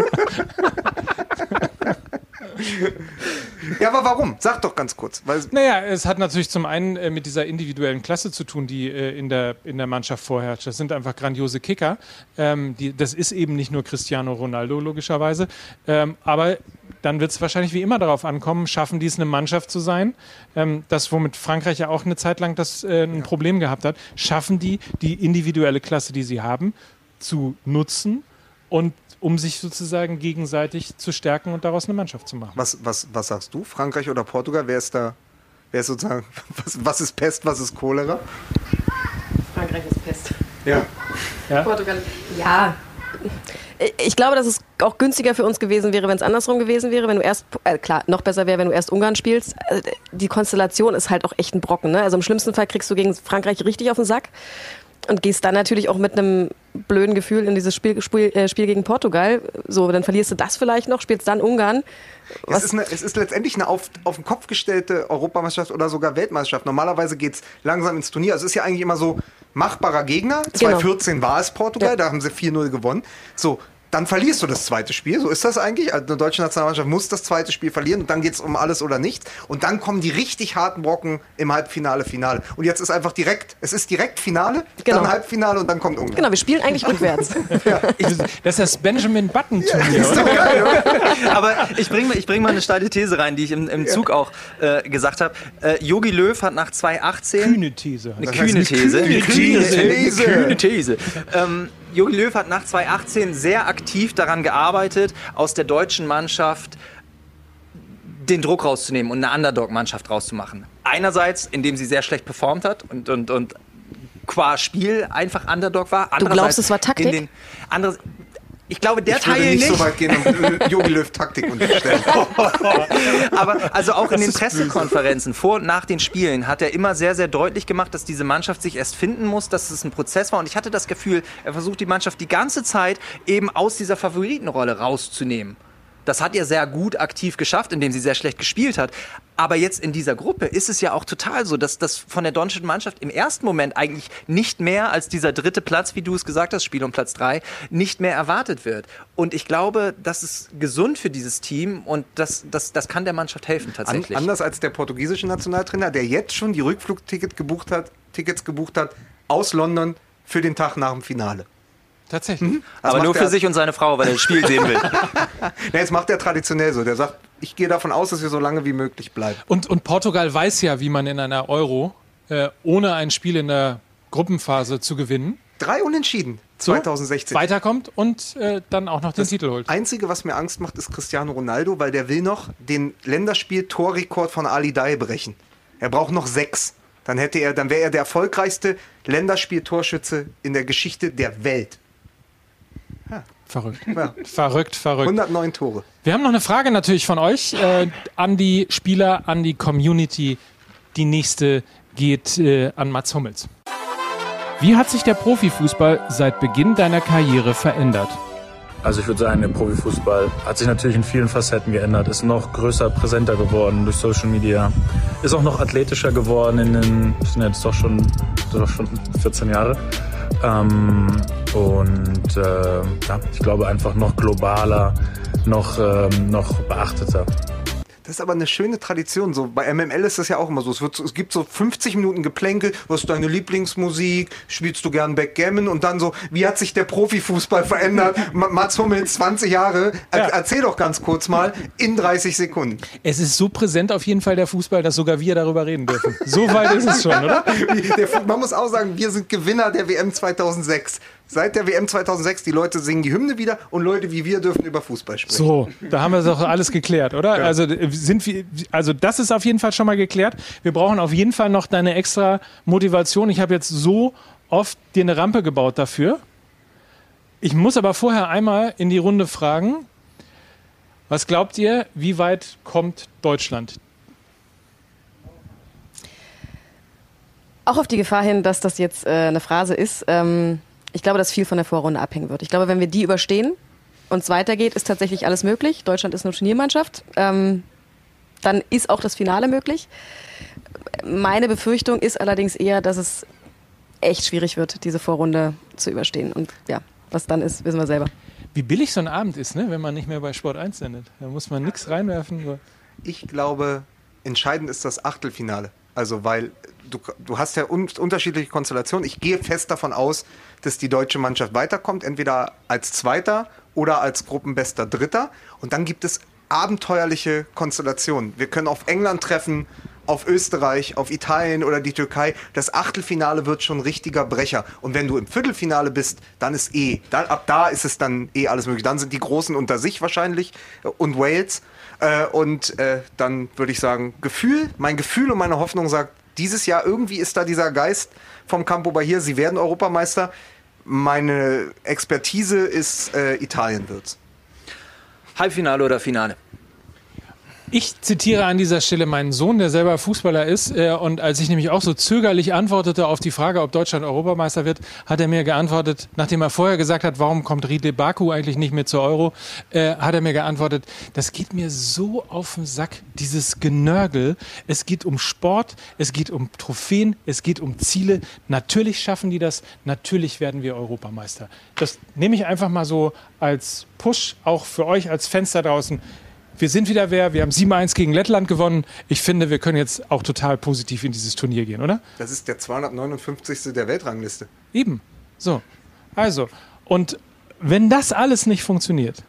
Speaker 2: Ja, aber warum? Sag doch ganz kurz. Weil
Speaker 1: Naja, es hat natürlich zum einen äh, mit dieser individuellen Klasse zu tun, die äh, in, der, in der Mannschaft vorherrscht. Das sind einfach grandiose Kicker. Ähm, die, das ist eben nicht nur Cristiano Ronaldo, logischerweise. Ähm, aber dann wird es wahrscheinlich wie immer darauf ankommen, schaffen die es, eine Mannschaft zu sein. Ähm, das, womit Frankreich ja auch eine Zeit lang das, äh, ein Problem gehabt hat. Schaffen die, die individuelle Klasse, die sie haben, zu nutzen und um sich sozusagen gegenseitig zu stärken und daraus eine Mannschaft zu machen.
Speaker 2: was, was, was sagst du? Frankreich oder Portugal? Wer ist da? Wer ist sozusagen, [laughs] was, was ist Pest, was ist Cholera?
Speaker 4: Frankreich ist Pest.
Speaker 2: Ja.
Speaker 4: Portugal. Ja. Ich glaube, dass es auch günstiger für uns gewesen wäre, wenn es andersrum gewesen wäre. Wenn du erst, äh, klar, noch besser wäre, wenn du erst Ungarn spielst. Äh, Die Konstellation ist halt auch echt ein Brocken. Ne? Also im schlimmsten Fall kriegst du gegen Frankreich richtig auf den Sack und gehst dann natürlich auch mit einem blöden Gefühl in dieses Spiel, Spiel, äh, Spiel gegen Portugal. So, dann verlierst du das vielleicht noch, spielst dann Ungarn.
Speaker 2: Es ist, eine, es ist letztendlich eine auf, auf den Kopf gestellte Europameisterschaft oder sogar Weltmeisterschaft. Normalerweise geht es langsam ins Turnier. Also es ist ja eigentlich immer so machbarer Gegner.
Speaker 4: Genau.
Speaker 2: 2014 war es Portugal,
Speaker 4: Ja.
Speaker 2: da haben sie 4-0 gewonnen. So, dann verlierst du das zweite Spiel. So ist das eigentlich. Also eine deutsche Nationalmannschaft muss das zweite Spiel verlieren und dann geht es um alles oder nichts. Und dann kommen die richtig harten Brocken im Halbfinale, Finale. Und jetzt ist einfach direkt, es ist direkt Finale,
Speaker 4: Genau.
Speaker 2: dann Halbfinale und dann kommt Ungarn.
Speaker 4: Genau, wir spielen eigentlich rückwärts. [laughs]
Speaker 1: Das ist das Benjamin Button-Turnier,
Speaker 2: Ist
Speaker 1: oder?
Speaker 2: doch geil, oder? [laughs]
Speaker 3: Aber ich bringe ich bring mal eine steile These rein, die ich im, im Zug auch äh, gesagt habe. Äh, Jogi Löw hat nach 2018
Speaker 1: Kühne These.
Speaker 3: Eine kühne
Speaker 2: eine
Speaker 3: These.
Speaker 2: kühne These.
Speaker 3: Eine kühne These. Ähm, Jogi Löw hat nach 2018 sehr aktiv daran gearbeitet, aus der deutschen Mannschaft den Druck rauszunehmen und eine Underdog-Mannschaft rauszumachen. Einerseits, indem sie sehr schlecht performt hat und, und, und qua Spiel einfach Underdog war.
Speaker 4: Du glaubst, es war Taktik?
Speaker 3: Den, anderes, ich glaube, der
Speaker 2: Ich würde
Speaker 3: Teil
Speaker 2: nicht
Speaker 3: nicht.
Speaker 2: so weit gehen [laughs] und Jogi Löw Taktik unterstellen. [laughs]
Speaker 3: Aber also auch in den Pressekonferenzen vor und nach den Spielen hat er immer sehr, sehr deutlich gemacht, dass diese Mannschaft sich erst finden muss, dass es ein Prozess war. Und ich hatte das Gefühl, er versucht die Mannschaft die ganze Zeit eben aus dieser Favoritenrolle rauszunehmen. Das hat er sehr gut aktiv geschafft, indem sie sehr schlecht gespielt hat. Aber jetzt in dieser Gruppe ist es ja auch total so, dass das von der deutschen Mannschaft im ersten Moment eigentlich nicht mehr als dieser dritte Platz, wie du es gesagt hast, Spiel um Platz drei, nicht mehr erwartet wird. Und ich glaube, das ist gesund für dieses Team und das, das, das kann der Mannschaft helfen
Speaker 2: An,
Speaker 3: tatsächlich.
Speaker 2: anders als der portugiesische Nationaltrainer, der jetzt schon die Rückflugticket gebucht hat, Tickets gebucht hat aus London für den Tag nach dem Finale.
Speaker 1: Tatsächlich.
Speaker 2: Das
Speaker 3: Aber nur für
Speaker 2: er-
Speaker 3: sich und seine Frau, weil er das Spiel sehen will. [laughs]
Speaker 2: Na, jetzt macht er traditionell so. Der sagt, ich gehe davon aus, dass wir so lange wie möglich bleiben.
Speaker 1: Und, und Portugal weiß ja, wie man in einer Euro äh, ohne ein Spiel in der Gruppenphase zu gewinnen
Speaker 2: Drei Unentschieden
Speaker 1: so
Speaker 2: 2016.
Speaker 1: weiterkommt und äh, dann auch noch den Titel holt.
Speaker 2: Einzige, was mir Angst macht, ist Cristiano Ronaldo, weil der will noch den Länderspiel-Torrekord von Ali Dai brechen. Er braucht noch sechs. Dann hätte er, dann wäre er der erfolgreichste Länderspiel-Torschütze in der Geschichte der Welt.
Speaker 1: Verrückt.
Speaker 2: Ja.
Speaker 1: Verrückt, verrückt.
Speaker 2: 109 Tore.
Speaker 1: Wir haben noch eine Frage natürlich von euch äh, an die Spieler, an die Community. Die nächste geht äh, an Mats Hummels. Wie hat sich der Profifußball seit Beginn deiner Karriere verändert?
Speaker 7: Also ich würde sagen, der Profifußball hat sich natürlich in vielen Facetten geändert, ist noch größer, präsenter geworden durch Social Media, ist auch noch athletischer geworden in den, das sind jetzt doch schon, doch schon 14 Jahre. Ähm, und äh, ja, ich glaube einfach noch globaler, noch, ähm, noch beachteter.
Speaker 2: Das ist aber eine schöne Tradition. So bei MML ist das ja auch immer so. Es, wird, es gibt so 50 Minuten Geplänkel. Was ist deine Lieblingsmusik? Spielst du gern Backgammon? Und dann so, wie hat sich der Profifußball verändert? Ma- Mats Hummels, 20 Jahre. Er. Erzähl doch ganz kurz mal in 30 Sekunden.
Speaker 1: Es ist so präsent auf jeden Fall der Fußball, dass sogar wir darüber reden dürfen. So weit ist es schon, oder? [laughs]
Speaker 2: Der, man muss auch sagen, wir sind Gewinner der WM 2006. Seit der WM 2006, die Leute singen die Hymne wieder und Leute wie wir dürfen über Fußball sprechen.
Speaker 1: So, da haben wir doch alles geklärt, oder? Also äh, sind wir, also das ist auf jeden Fall schon mal geklärt. Wir brauchen auf jeden Fall noch deine extra Motivation. Ich habe jetzt so oft dir eine Rampe gebaut dafür. Ich muss aber vorher einmal in die Runde fragen, was glaubt ihr, wie weit kommt Deutschland?
Speaker 4: Auch auf die Gefahr hin, dass das jetzt äh, eine Phrase ist. Ähm, ich glaube, dass viel von der Vorrunde abhängen wird. Ich glaube, wenn wir die überstehen und es weitergeht, ist tatsächlich alles möglich. Deutschland ist eine Turniermannschaft. Ähm, dann ist auch das Finale möglich. Meine Befürchtung ist allerdings eher, dass es echt schwierig wird, diese Vorrunde zu überstehen. Und ja, was dann ist, wissen wir selber.
Speaker 1: Wie billig so ein Abend ist, ne? wenn man nicht mehr bei Sport 1 sendet. Da muss man nichts reinwerfen. So.
Speaker 2: Ich glaube, entscheidend ist das Achtelfinale. Also, weil du, du hast ja un unterschiedliche Konstellationen. Ich gehe fest davon aus, dass die deutsche Mannschaft weiterkommt, entweder als Zweiter oder als Gruppenbester Dritter. Und dann gibt es abenteuerliche Konstellationen. Wir können auf England treffen, auf Österreich, auf Italien oder die Türkei. Das Achtelfinale wird schon richtiger Brecher. Und wenn du im Viertelfinale bist, dann ist eh, dann, ab da ist es dann eh alles möglich. Dann sind die Großen unter sich wahrscheinlich äh, und Wales. Äh, und äh, dann würde ich sagen, Gefühl, mein Gefühl und meine Hoffnung sagt, dieses Jahr irgendwie ist da dieser Geist vom Campo Bahia, sie werden Europameister. Meine Expertise ist, äh, Italien wird's.
Speaker 3: Halbfinale oder Finale?
Speaker 1: Ich zitiere an dieser Stelle meinen Sohn, der selber Fußballer ist. Äh, und als ich nämlich auch so zögerlich antwortete auf die Frage, ob Deutschland Europameister wird, hat er mir geantwortet, nachdem er vorher gesagt hat, warum kommt Riedle Baku eigentlich nicht mehr zur Euro, äh, hat er mir geantwortet, das geht mir so auf den Sack, dieses Genörgel. Es geht um Sport, es geht um Trophäen, es geht um Ziele. Natürlich schaffen die das, natürlich werden wir Europameister. Das nehme ich einfach mal so als Push, auch für euch als da draußen. Wir sind wieder wer, wir haben 7-1 gegen Lettland gewonnen. Ich finde, wir können jetzt auch total positiv in dieses Turnier gehen, oder?
Speaker 2: Das ist der 259. der Weltrangliste.
Speaker 1: Eben. So. Also, und wenn das alles nicht funktioniert,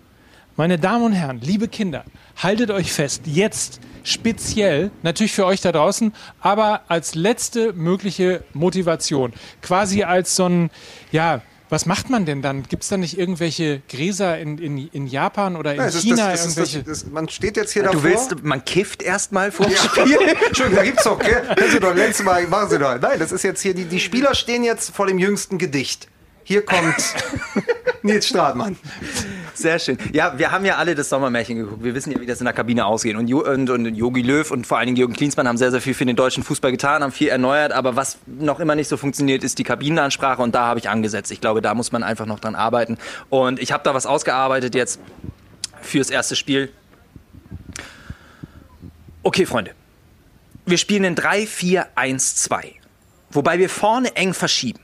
Speaker 1: meine Damen und Herren, liebe Kinder, haltet euch fest, jetzt speziell, natürlich für euch da draußen, aber als letzte mögliche Motivation, quasi als so ein, ja, was macht man denn dann? Gibt es da nicht irgendwelche Gräser in, in, in Japan oder in
Speaker 2: Ja, ist
Speaker 1: China?
Speaker 2: das, das, das, das, man steht jetzt hier
Speaker 3: Du
Speaker 2: davor.
Speaker 3: willst, man kifft erstmal vor dem
Speaker 2: Ja.
Speaker 3: Spiel? [laughs]
Speaker 2: Entschuldigung, da gibt's doch, gell? Können Sie doch letztes Mal, machen Sie doch. Nein, das ist jetzt hier, die, die Spieler stehen jetzt vor dem jüngsten Gedicht. Hier kommt [laughs] Nils Stratmann.
Speaker 3: Sehr schön. Ja, wir haben ja alle das Sommermärchen geguckt. Wir wissen ja, wie das in der Kabine ausgeht. Und Jo- und und Jogi Löw und vor allen Dingen Jürgen Klinsmann haben sehr, sehr viel für den deutschen Fußball getan, haben viel erneuert. Aber was noch immer nicht so funktioniert, ist die Kabinenansprache. Und da habe ich angesetzt. Ich glaube, da muss man einfach noch dran arbeiten. Und ich habe da was ausgearbeitet jetzt fürs erste Spiel. Okay, Freunde. Wir spielen in 3-4-1-2. Wobei wir vorne eng verschieben.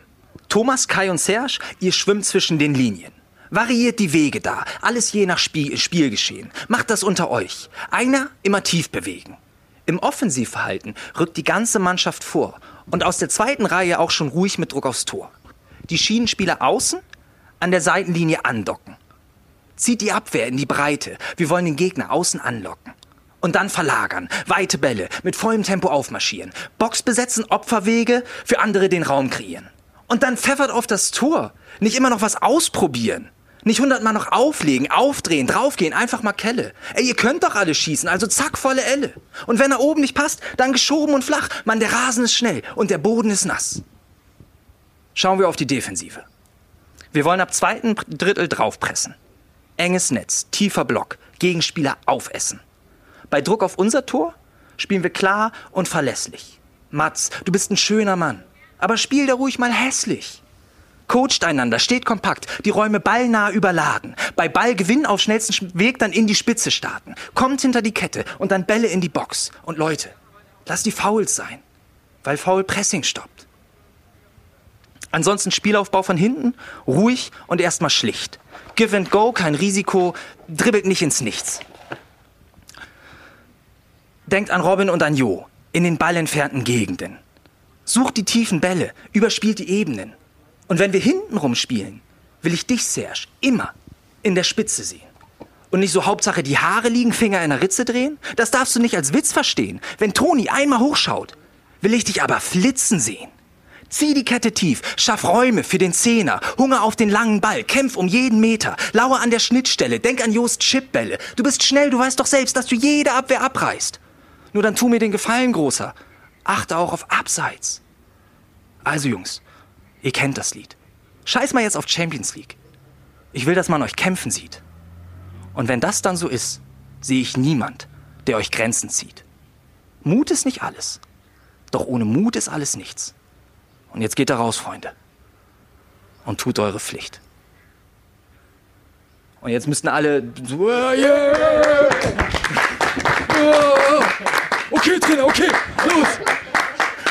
Speaker 3: Thomas, Kai und Serge, ihr schwimmt zwischen den Linien. Variiert die Wege da, alles je nach Spiel Spielgeschehen. Macht das unter euch. Einer immer tief bewegen. Im Offensivverhalten rückt die ganze Mannschaft vor und aus der zweiten Reihe auch schon ruhig mit Druck aufs Tor. Die Schienenspieler außen an der Seitenlinie andocken. Zieht die Abwehr in die Breite. Wir wollen den Gegner außen anlocken. Und dann verlagern, weite Bälle, mit vollem Tempo aufmarschieren, Box besetzen, Opferwege, für andere den Raum kreieren. Und dann pfeffert auf das Tor. Nicht immer noch was ausprobieren. Nicht hundertmal noch auflegen, aufdrehen, draufgehen, einfach mal Kelle. Ey, ihr könnt doch alle schießen, also zack, volle Elle. Und wenn er oben nicht passt, dann geschoben und flach. Mann, der Rasen ist schnell und der Boden ist nass. Schauen wir auf die Defensive. Wir wollen ab zweiten Drittel draufpressen. Enges Netz, tiefer Block, Gegenspieler aufessen. Bei Druck auf unser Tor spielen wir klar und verlässlich. Mats, du bist ein schöner Mann, aber spiel da ruhig mal hässlich. Coacht einander, steht kompakt, die Räume ballnah überladen. Bei Ballgewinn auf schnellsten Weg dann in die Spitze starten. Kommt hinter die Kette und dann Bälle in die Box. Und Leute, lasst die Fouls sein, weil Foul Pressing stoppt. Ansonsten Spielaufbau von hinten, ruhig und erstmal schlicht. Give and go, kein Risiko, dribbelt nicht ins Nichts. Denkt an Robin und an Jo in den ballentfernten Gegenden. Sucht die tiefen Bälle, überspielt die Ebenen. Und wenn wir hintenrum spielen, will ich dich, Serge, immer in der Spitze sehen. Und nicht so Hauptsache die Haare liegen, Finger in der Ritze drehen? Das darfst du nicht als Witz verstehen. Wenn Toni einmal hochschaut, will ich dich aber flitzen sehen. Zieh die Kette tief, schaff Räume für den Zehner, Hunger auf den langen Ball, kämpf um jeden Meter, lauere an der Schnittstelle, denk an Jost Chipbälle. Du bist schnell, du weißt doch selbst, dass du jede Abwehr abreißt. Nur dann tu mir den Gefallen, Großer. Achte auch auf Abseits. Also Jungs, ihr kennt das Lied. Scheiß mal jetzt auf Champions League. Ich will, dass man euch kämpfen sieht. Und wenn das dann so ist, sehe ich niemand, der euch Grenzen zieht. Mut ist nicht alles. Doch ohne Mut ist alles nichts. Und jetzt geht da raus, Freunde. Und tut eure Pflicht. Und jetzt müssten alle "Ah, yeah! Ah, Okay, Trainer, okay, los!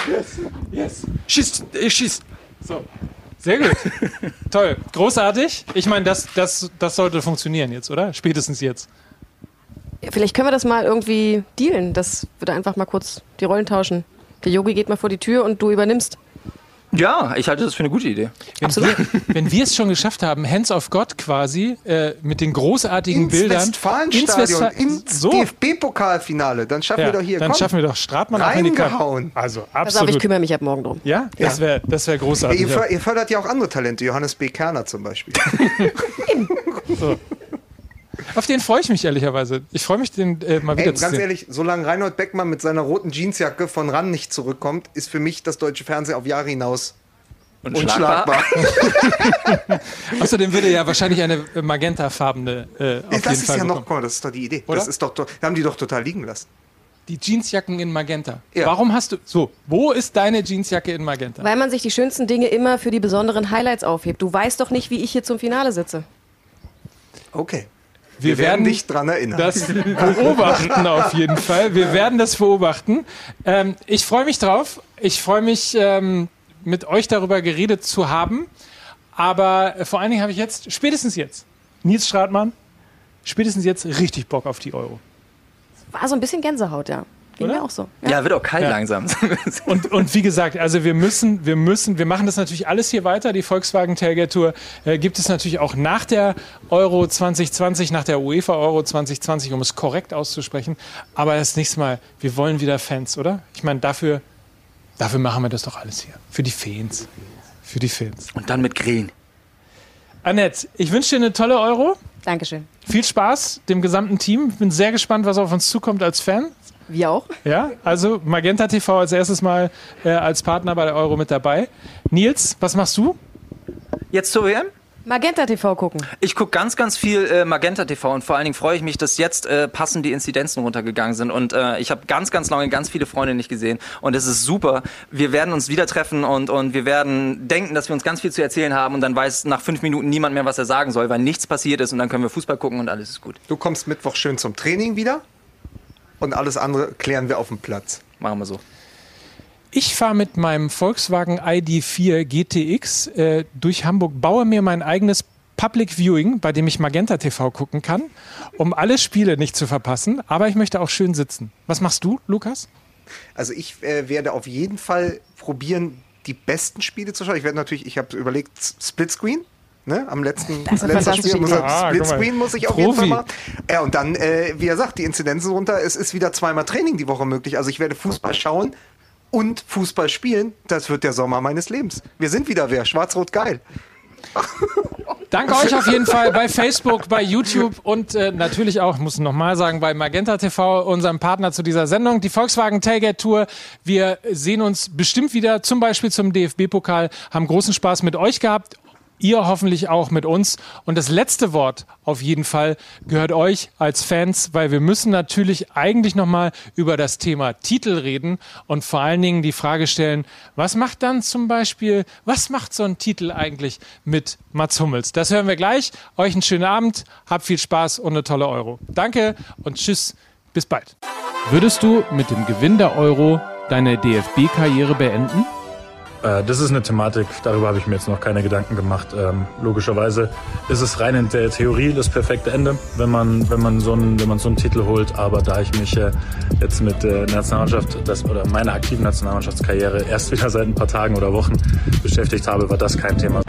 Speaker 1: Yes, yes. Schießt, äh, schießt. So. Sehr gut. Toll. Großartig. Ich meine, das, das, das sollte funktionieren jetzt, oder? Spätestens jetzt.
Speaker 4: Ja, vielleicht können wir das mal irgendwie dealen, dass wir da einfach mal kurz die Rollen tauschen. Der Yogi geht mal vor die Tür und du übernimmst.
Speaker 3: Ja, ich halte das für eine gute Idee.
Speaker 1: Wenn wir, wenn wir es schon geschafft haben, Hands of God quasi, äh, mit den großartigen
Speaker 2: Ins
Speaker 1: Bildern.
Speaker 2: Westfalenstadion,
Speaker 1: Westfalen-
Speaker 2: ins
Speaker 1: so.
Speaker 2: DFB-Pokalfinale. Dann schaffen
Speaker 1: Ja,
Speaker 2: wir doch hier.
Speaker 1: dann
Speaker 2: komm,
Speaker 1: schaffen wir doch Stratmann auch in die Kap-
Speaker 2: Reingehauen.
Speaker 1: Also
Speaker 4: Pass auf, ich
Speaker 1: absolut.
Speaker 4: kümmere mich ab morgen drum.
Speaker 1: ja, das wäre das wär
Speaker 2: Ja,
Speaker 1: großartig.
Speaker 2: ihr, ihr fördert ja auch andere Talente, Johannes B. Kerner zum Beispiel. [laughs]
Speaker 1: Auf den freue ich mich ehrlicherweise. Ich freue mich, den äh, mal wieder
Speaker 2: Ey,
Speaker 1: zu
Speaker 2: ganz
Speaker 1: sehen.
Speaker 2: ehrlich, solange Reinhold Beckmann mit seiner roten Jeansjacke von ran nicht zurückkommt, ist für mich das deutsche Fernsehen auf Jahre hinaus unschlagbar. [laughs]
Speaker 1: Außerdem würde ja wahrscheinlich eine äh, magentafarbene äh, auf
Speaker 2: das
Speaker 1: jeden
Speaker 2: ist
Speaker 1: Fall
Speaker 2: ja noch, guck mal, das ist doch die Idee.
Speaker 1: Oder?
Speaker 2: Das ist doch, to- haben die doch total liegen lassen.
Speaker 1: Die Jeansjacken in Magenta.
Speaker 2: Ja.
Speaker 1: Warum hast du. So, wo ist deine Jeansjacke in Magenta?
Speaker 4: Weil man sich die schönsten Dinge immer für die besonderen Highlights aufhebt. Du weißt doch nicht, wie ich hier zum Finale sitze.
Speaker 2: Okay.
Speaker 1: Wir,
Speaker 2: werden dich dran erinnern.
Speaker 1: das beobachten auf jeden Fall. Wir werden das beobachten. Ähm, ich freue mich drauf. Ich freue mich, ähm, mit euch darüber geredet zu haben. Aber vor allen Dingen habe ich jetzt, spätestens jetzt, Nils Stratmann, spätestens jetzt richtig Bock auf die Euro.
Speaker 4: War so ein bisschen Gänsehaut, ja. Ging
Speaker 1: Oder?
Speaker 4: mir auch so.
Speaker 3: Ja, wird auch kalt
Speaker 1: Ja.
Speaker 3: langsam. [laughs]
Speaker 1: Und, und wie gesagt, also wir müssen, wir müssen, wir machen das natürlich alles hier weiter. Die Volkswagen Tailgate Tour äh, gibt es natürlich auch nach der Euro 2020, nach der UEFA Euro 2020, um es korrekt auszusprechen. Aber das nächste Mal, wir wollen wieder Fans, oder? Ich meine, dafür, dafür machen wir das doch alles hier. Für die Fans. Für die Fans.
Speaker 3: Und dann mit Grillen.
Speaker 1: Annette, ich wünsche dir eine tolle Euro.
Speaker 4: Dankeschön.
Speaker 1: Viel Spaß dem gesamten Team. Ich bin sehr gespannt, was auf uns zukommt als Fan.
Speaker 4: Wir auch.
Speaker 1: Ja, also Magenta TV als erstes Mal äh, als Partner bei der Euro mit dabei. Nils, was machst du?
Speaker 3: Jetzt zur WM?
Speaker 4: Magenta TV gucken.
Speaker 3: Ich gucke ganz, ganz viel äh, Magenta TV und vor allen Dingen freue ich mich, dass jetzt äh, passend die Inzidenzen runtergegangen sind. Und äh, ich habe ganz, ganz lange ganz viele Freunde nicht gesehen. Und es ist super. Wir werden uns wieder treffen und, und wir werden denken, dass wir uns ganz viel zu erzählen haben. Und dann weiß nach fünf Minuten niemand mehr, was er sagen soll, weil nichts passiert ist. Und dann können wir Fußball gucken und alles ist gut.
Speaker 2: Du kommst Mittwoch schön zum Training wieder und alles andere klären wir auf dem Platz.
Speaker 3: Machen wir so.
Speaker 1: Ich fahre mit meinem Volkswagen ID4 GTX äh, durch Hamburg, baue mir mein eigenes Public Viewing, bei dem ich Magenta TV gucken kann, um alle Spiele nicht zu verpassen. Aber ich möchte auch schön sitzen. Was machst du, Lukas?
Speaker 2: Also ich äh, werde auf jeden Fall probieren, die besten Spiele zu schauen. Ich werde natürlich, ich habe überlegt, Splitscreen. Ne, am letzten,
Speaker 4: Das
Speaker 2: letzten Spiel muss er,
Speaker 1: Ah, guck mal.
Speaker 2: Splitscreen muss ich auf jeden
Speaker 1: Profi.
Speaker 2: Fall machen. Ja, und dann, äh, wie er sagt, die Inzidenzen runter. Es ist wieder zweimal Training die Woche möglich. Also ich werde Fußball schauen und Fußball spielen. Das wird der Sommer meines Lebens. Wir sind wieder wer. Schwarz-Rot geil.
Speaker 1: Danke euch auf jeden Fall bei Facebook, bei YouTube und äh, natürlich auch, muss ich nochmal sagen, bei Magenta TV, unserem Partner zu dieser Sendung, die Volkswagen Tailgate Tour. Wir sehen uns bestimmt wieder, zum Beispiel zum DFB-Pokal, haben großen Spaß mit euch gehabt. Ihr hoffentlich auch mit uns. Und das letzte Wort auf jeden Fall gehört euch als Fans, weil wir müssen natürlich eigentlich nochmal über das Thema Titel reden und vor allen Dingen die Frage stellen, was macht dann zum Beispiel, was macht so ein Titel eigentlich mit Mats Hummels? Das hören wir gleich. Euch einen schönen Abend, habt viel Spaß und eine tolle Euro. Danke und tschüss, bis bald. Würdest du mit dem Gewinn der Euro deine DFB-Karriere beenden?
Speaker 7: Äh, das ist eine Thematik, darüber habe ich mir jetzt noch keine Gedanken gemacht. Ähm, logischerweise ist es rein in der Theorie das perfekte Ende, wenn man, wenn man, so, einen, wenn man so einen Titel holt. Aber da ich mich äh, jetzt mit der Nationalmannschaft das, oder meiner aktiven Nationalmannschaftskarriere erst wieder seit ein paar Tagen oder Wochen beschäftigt habe, war das kein Thema.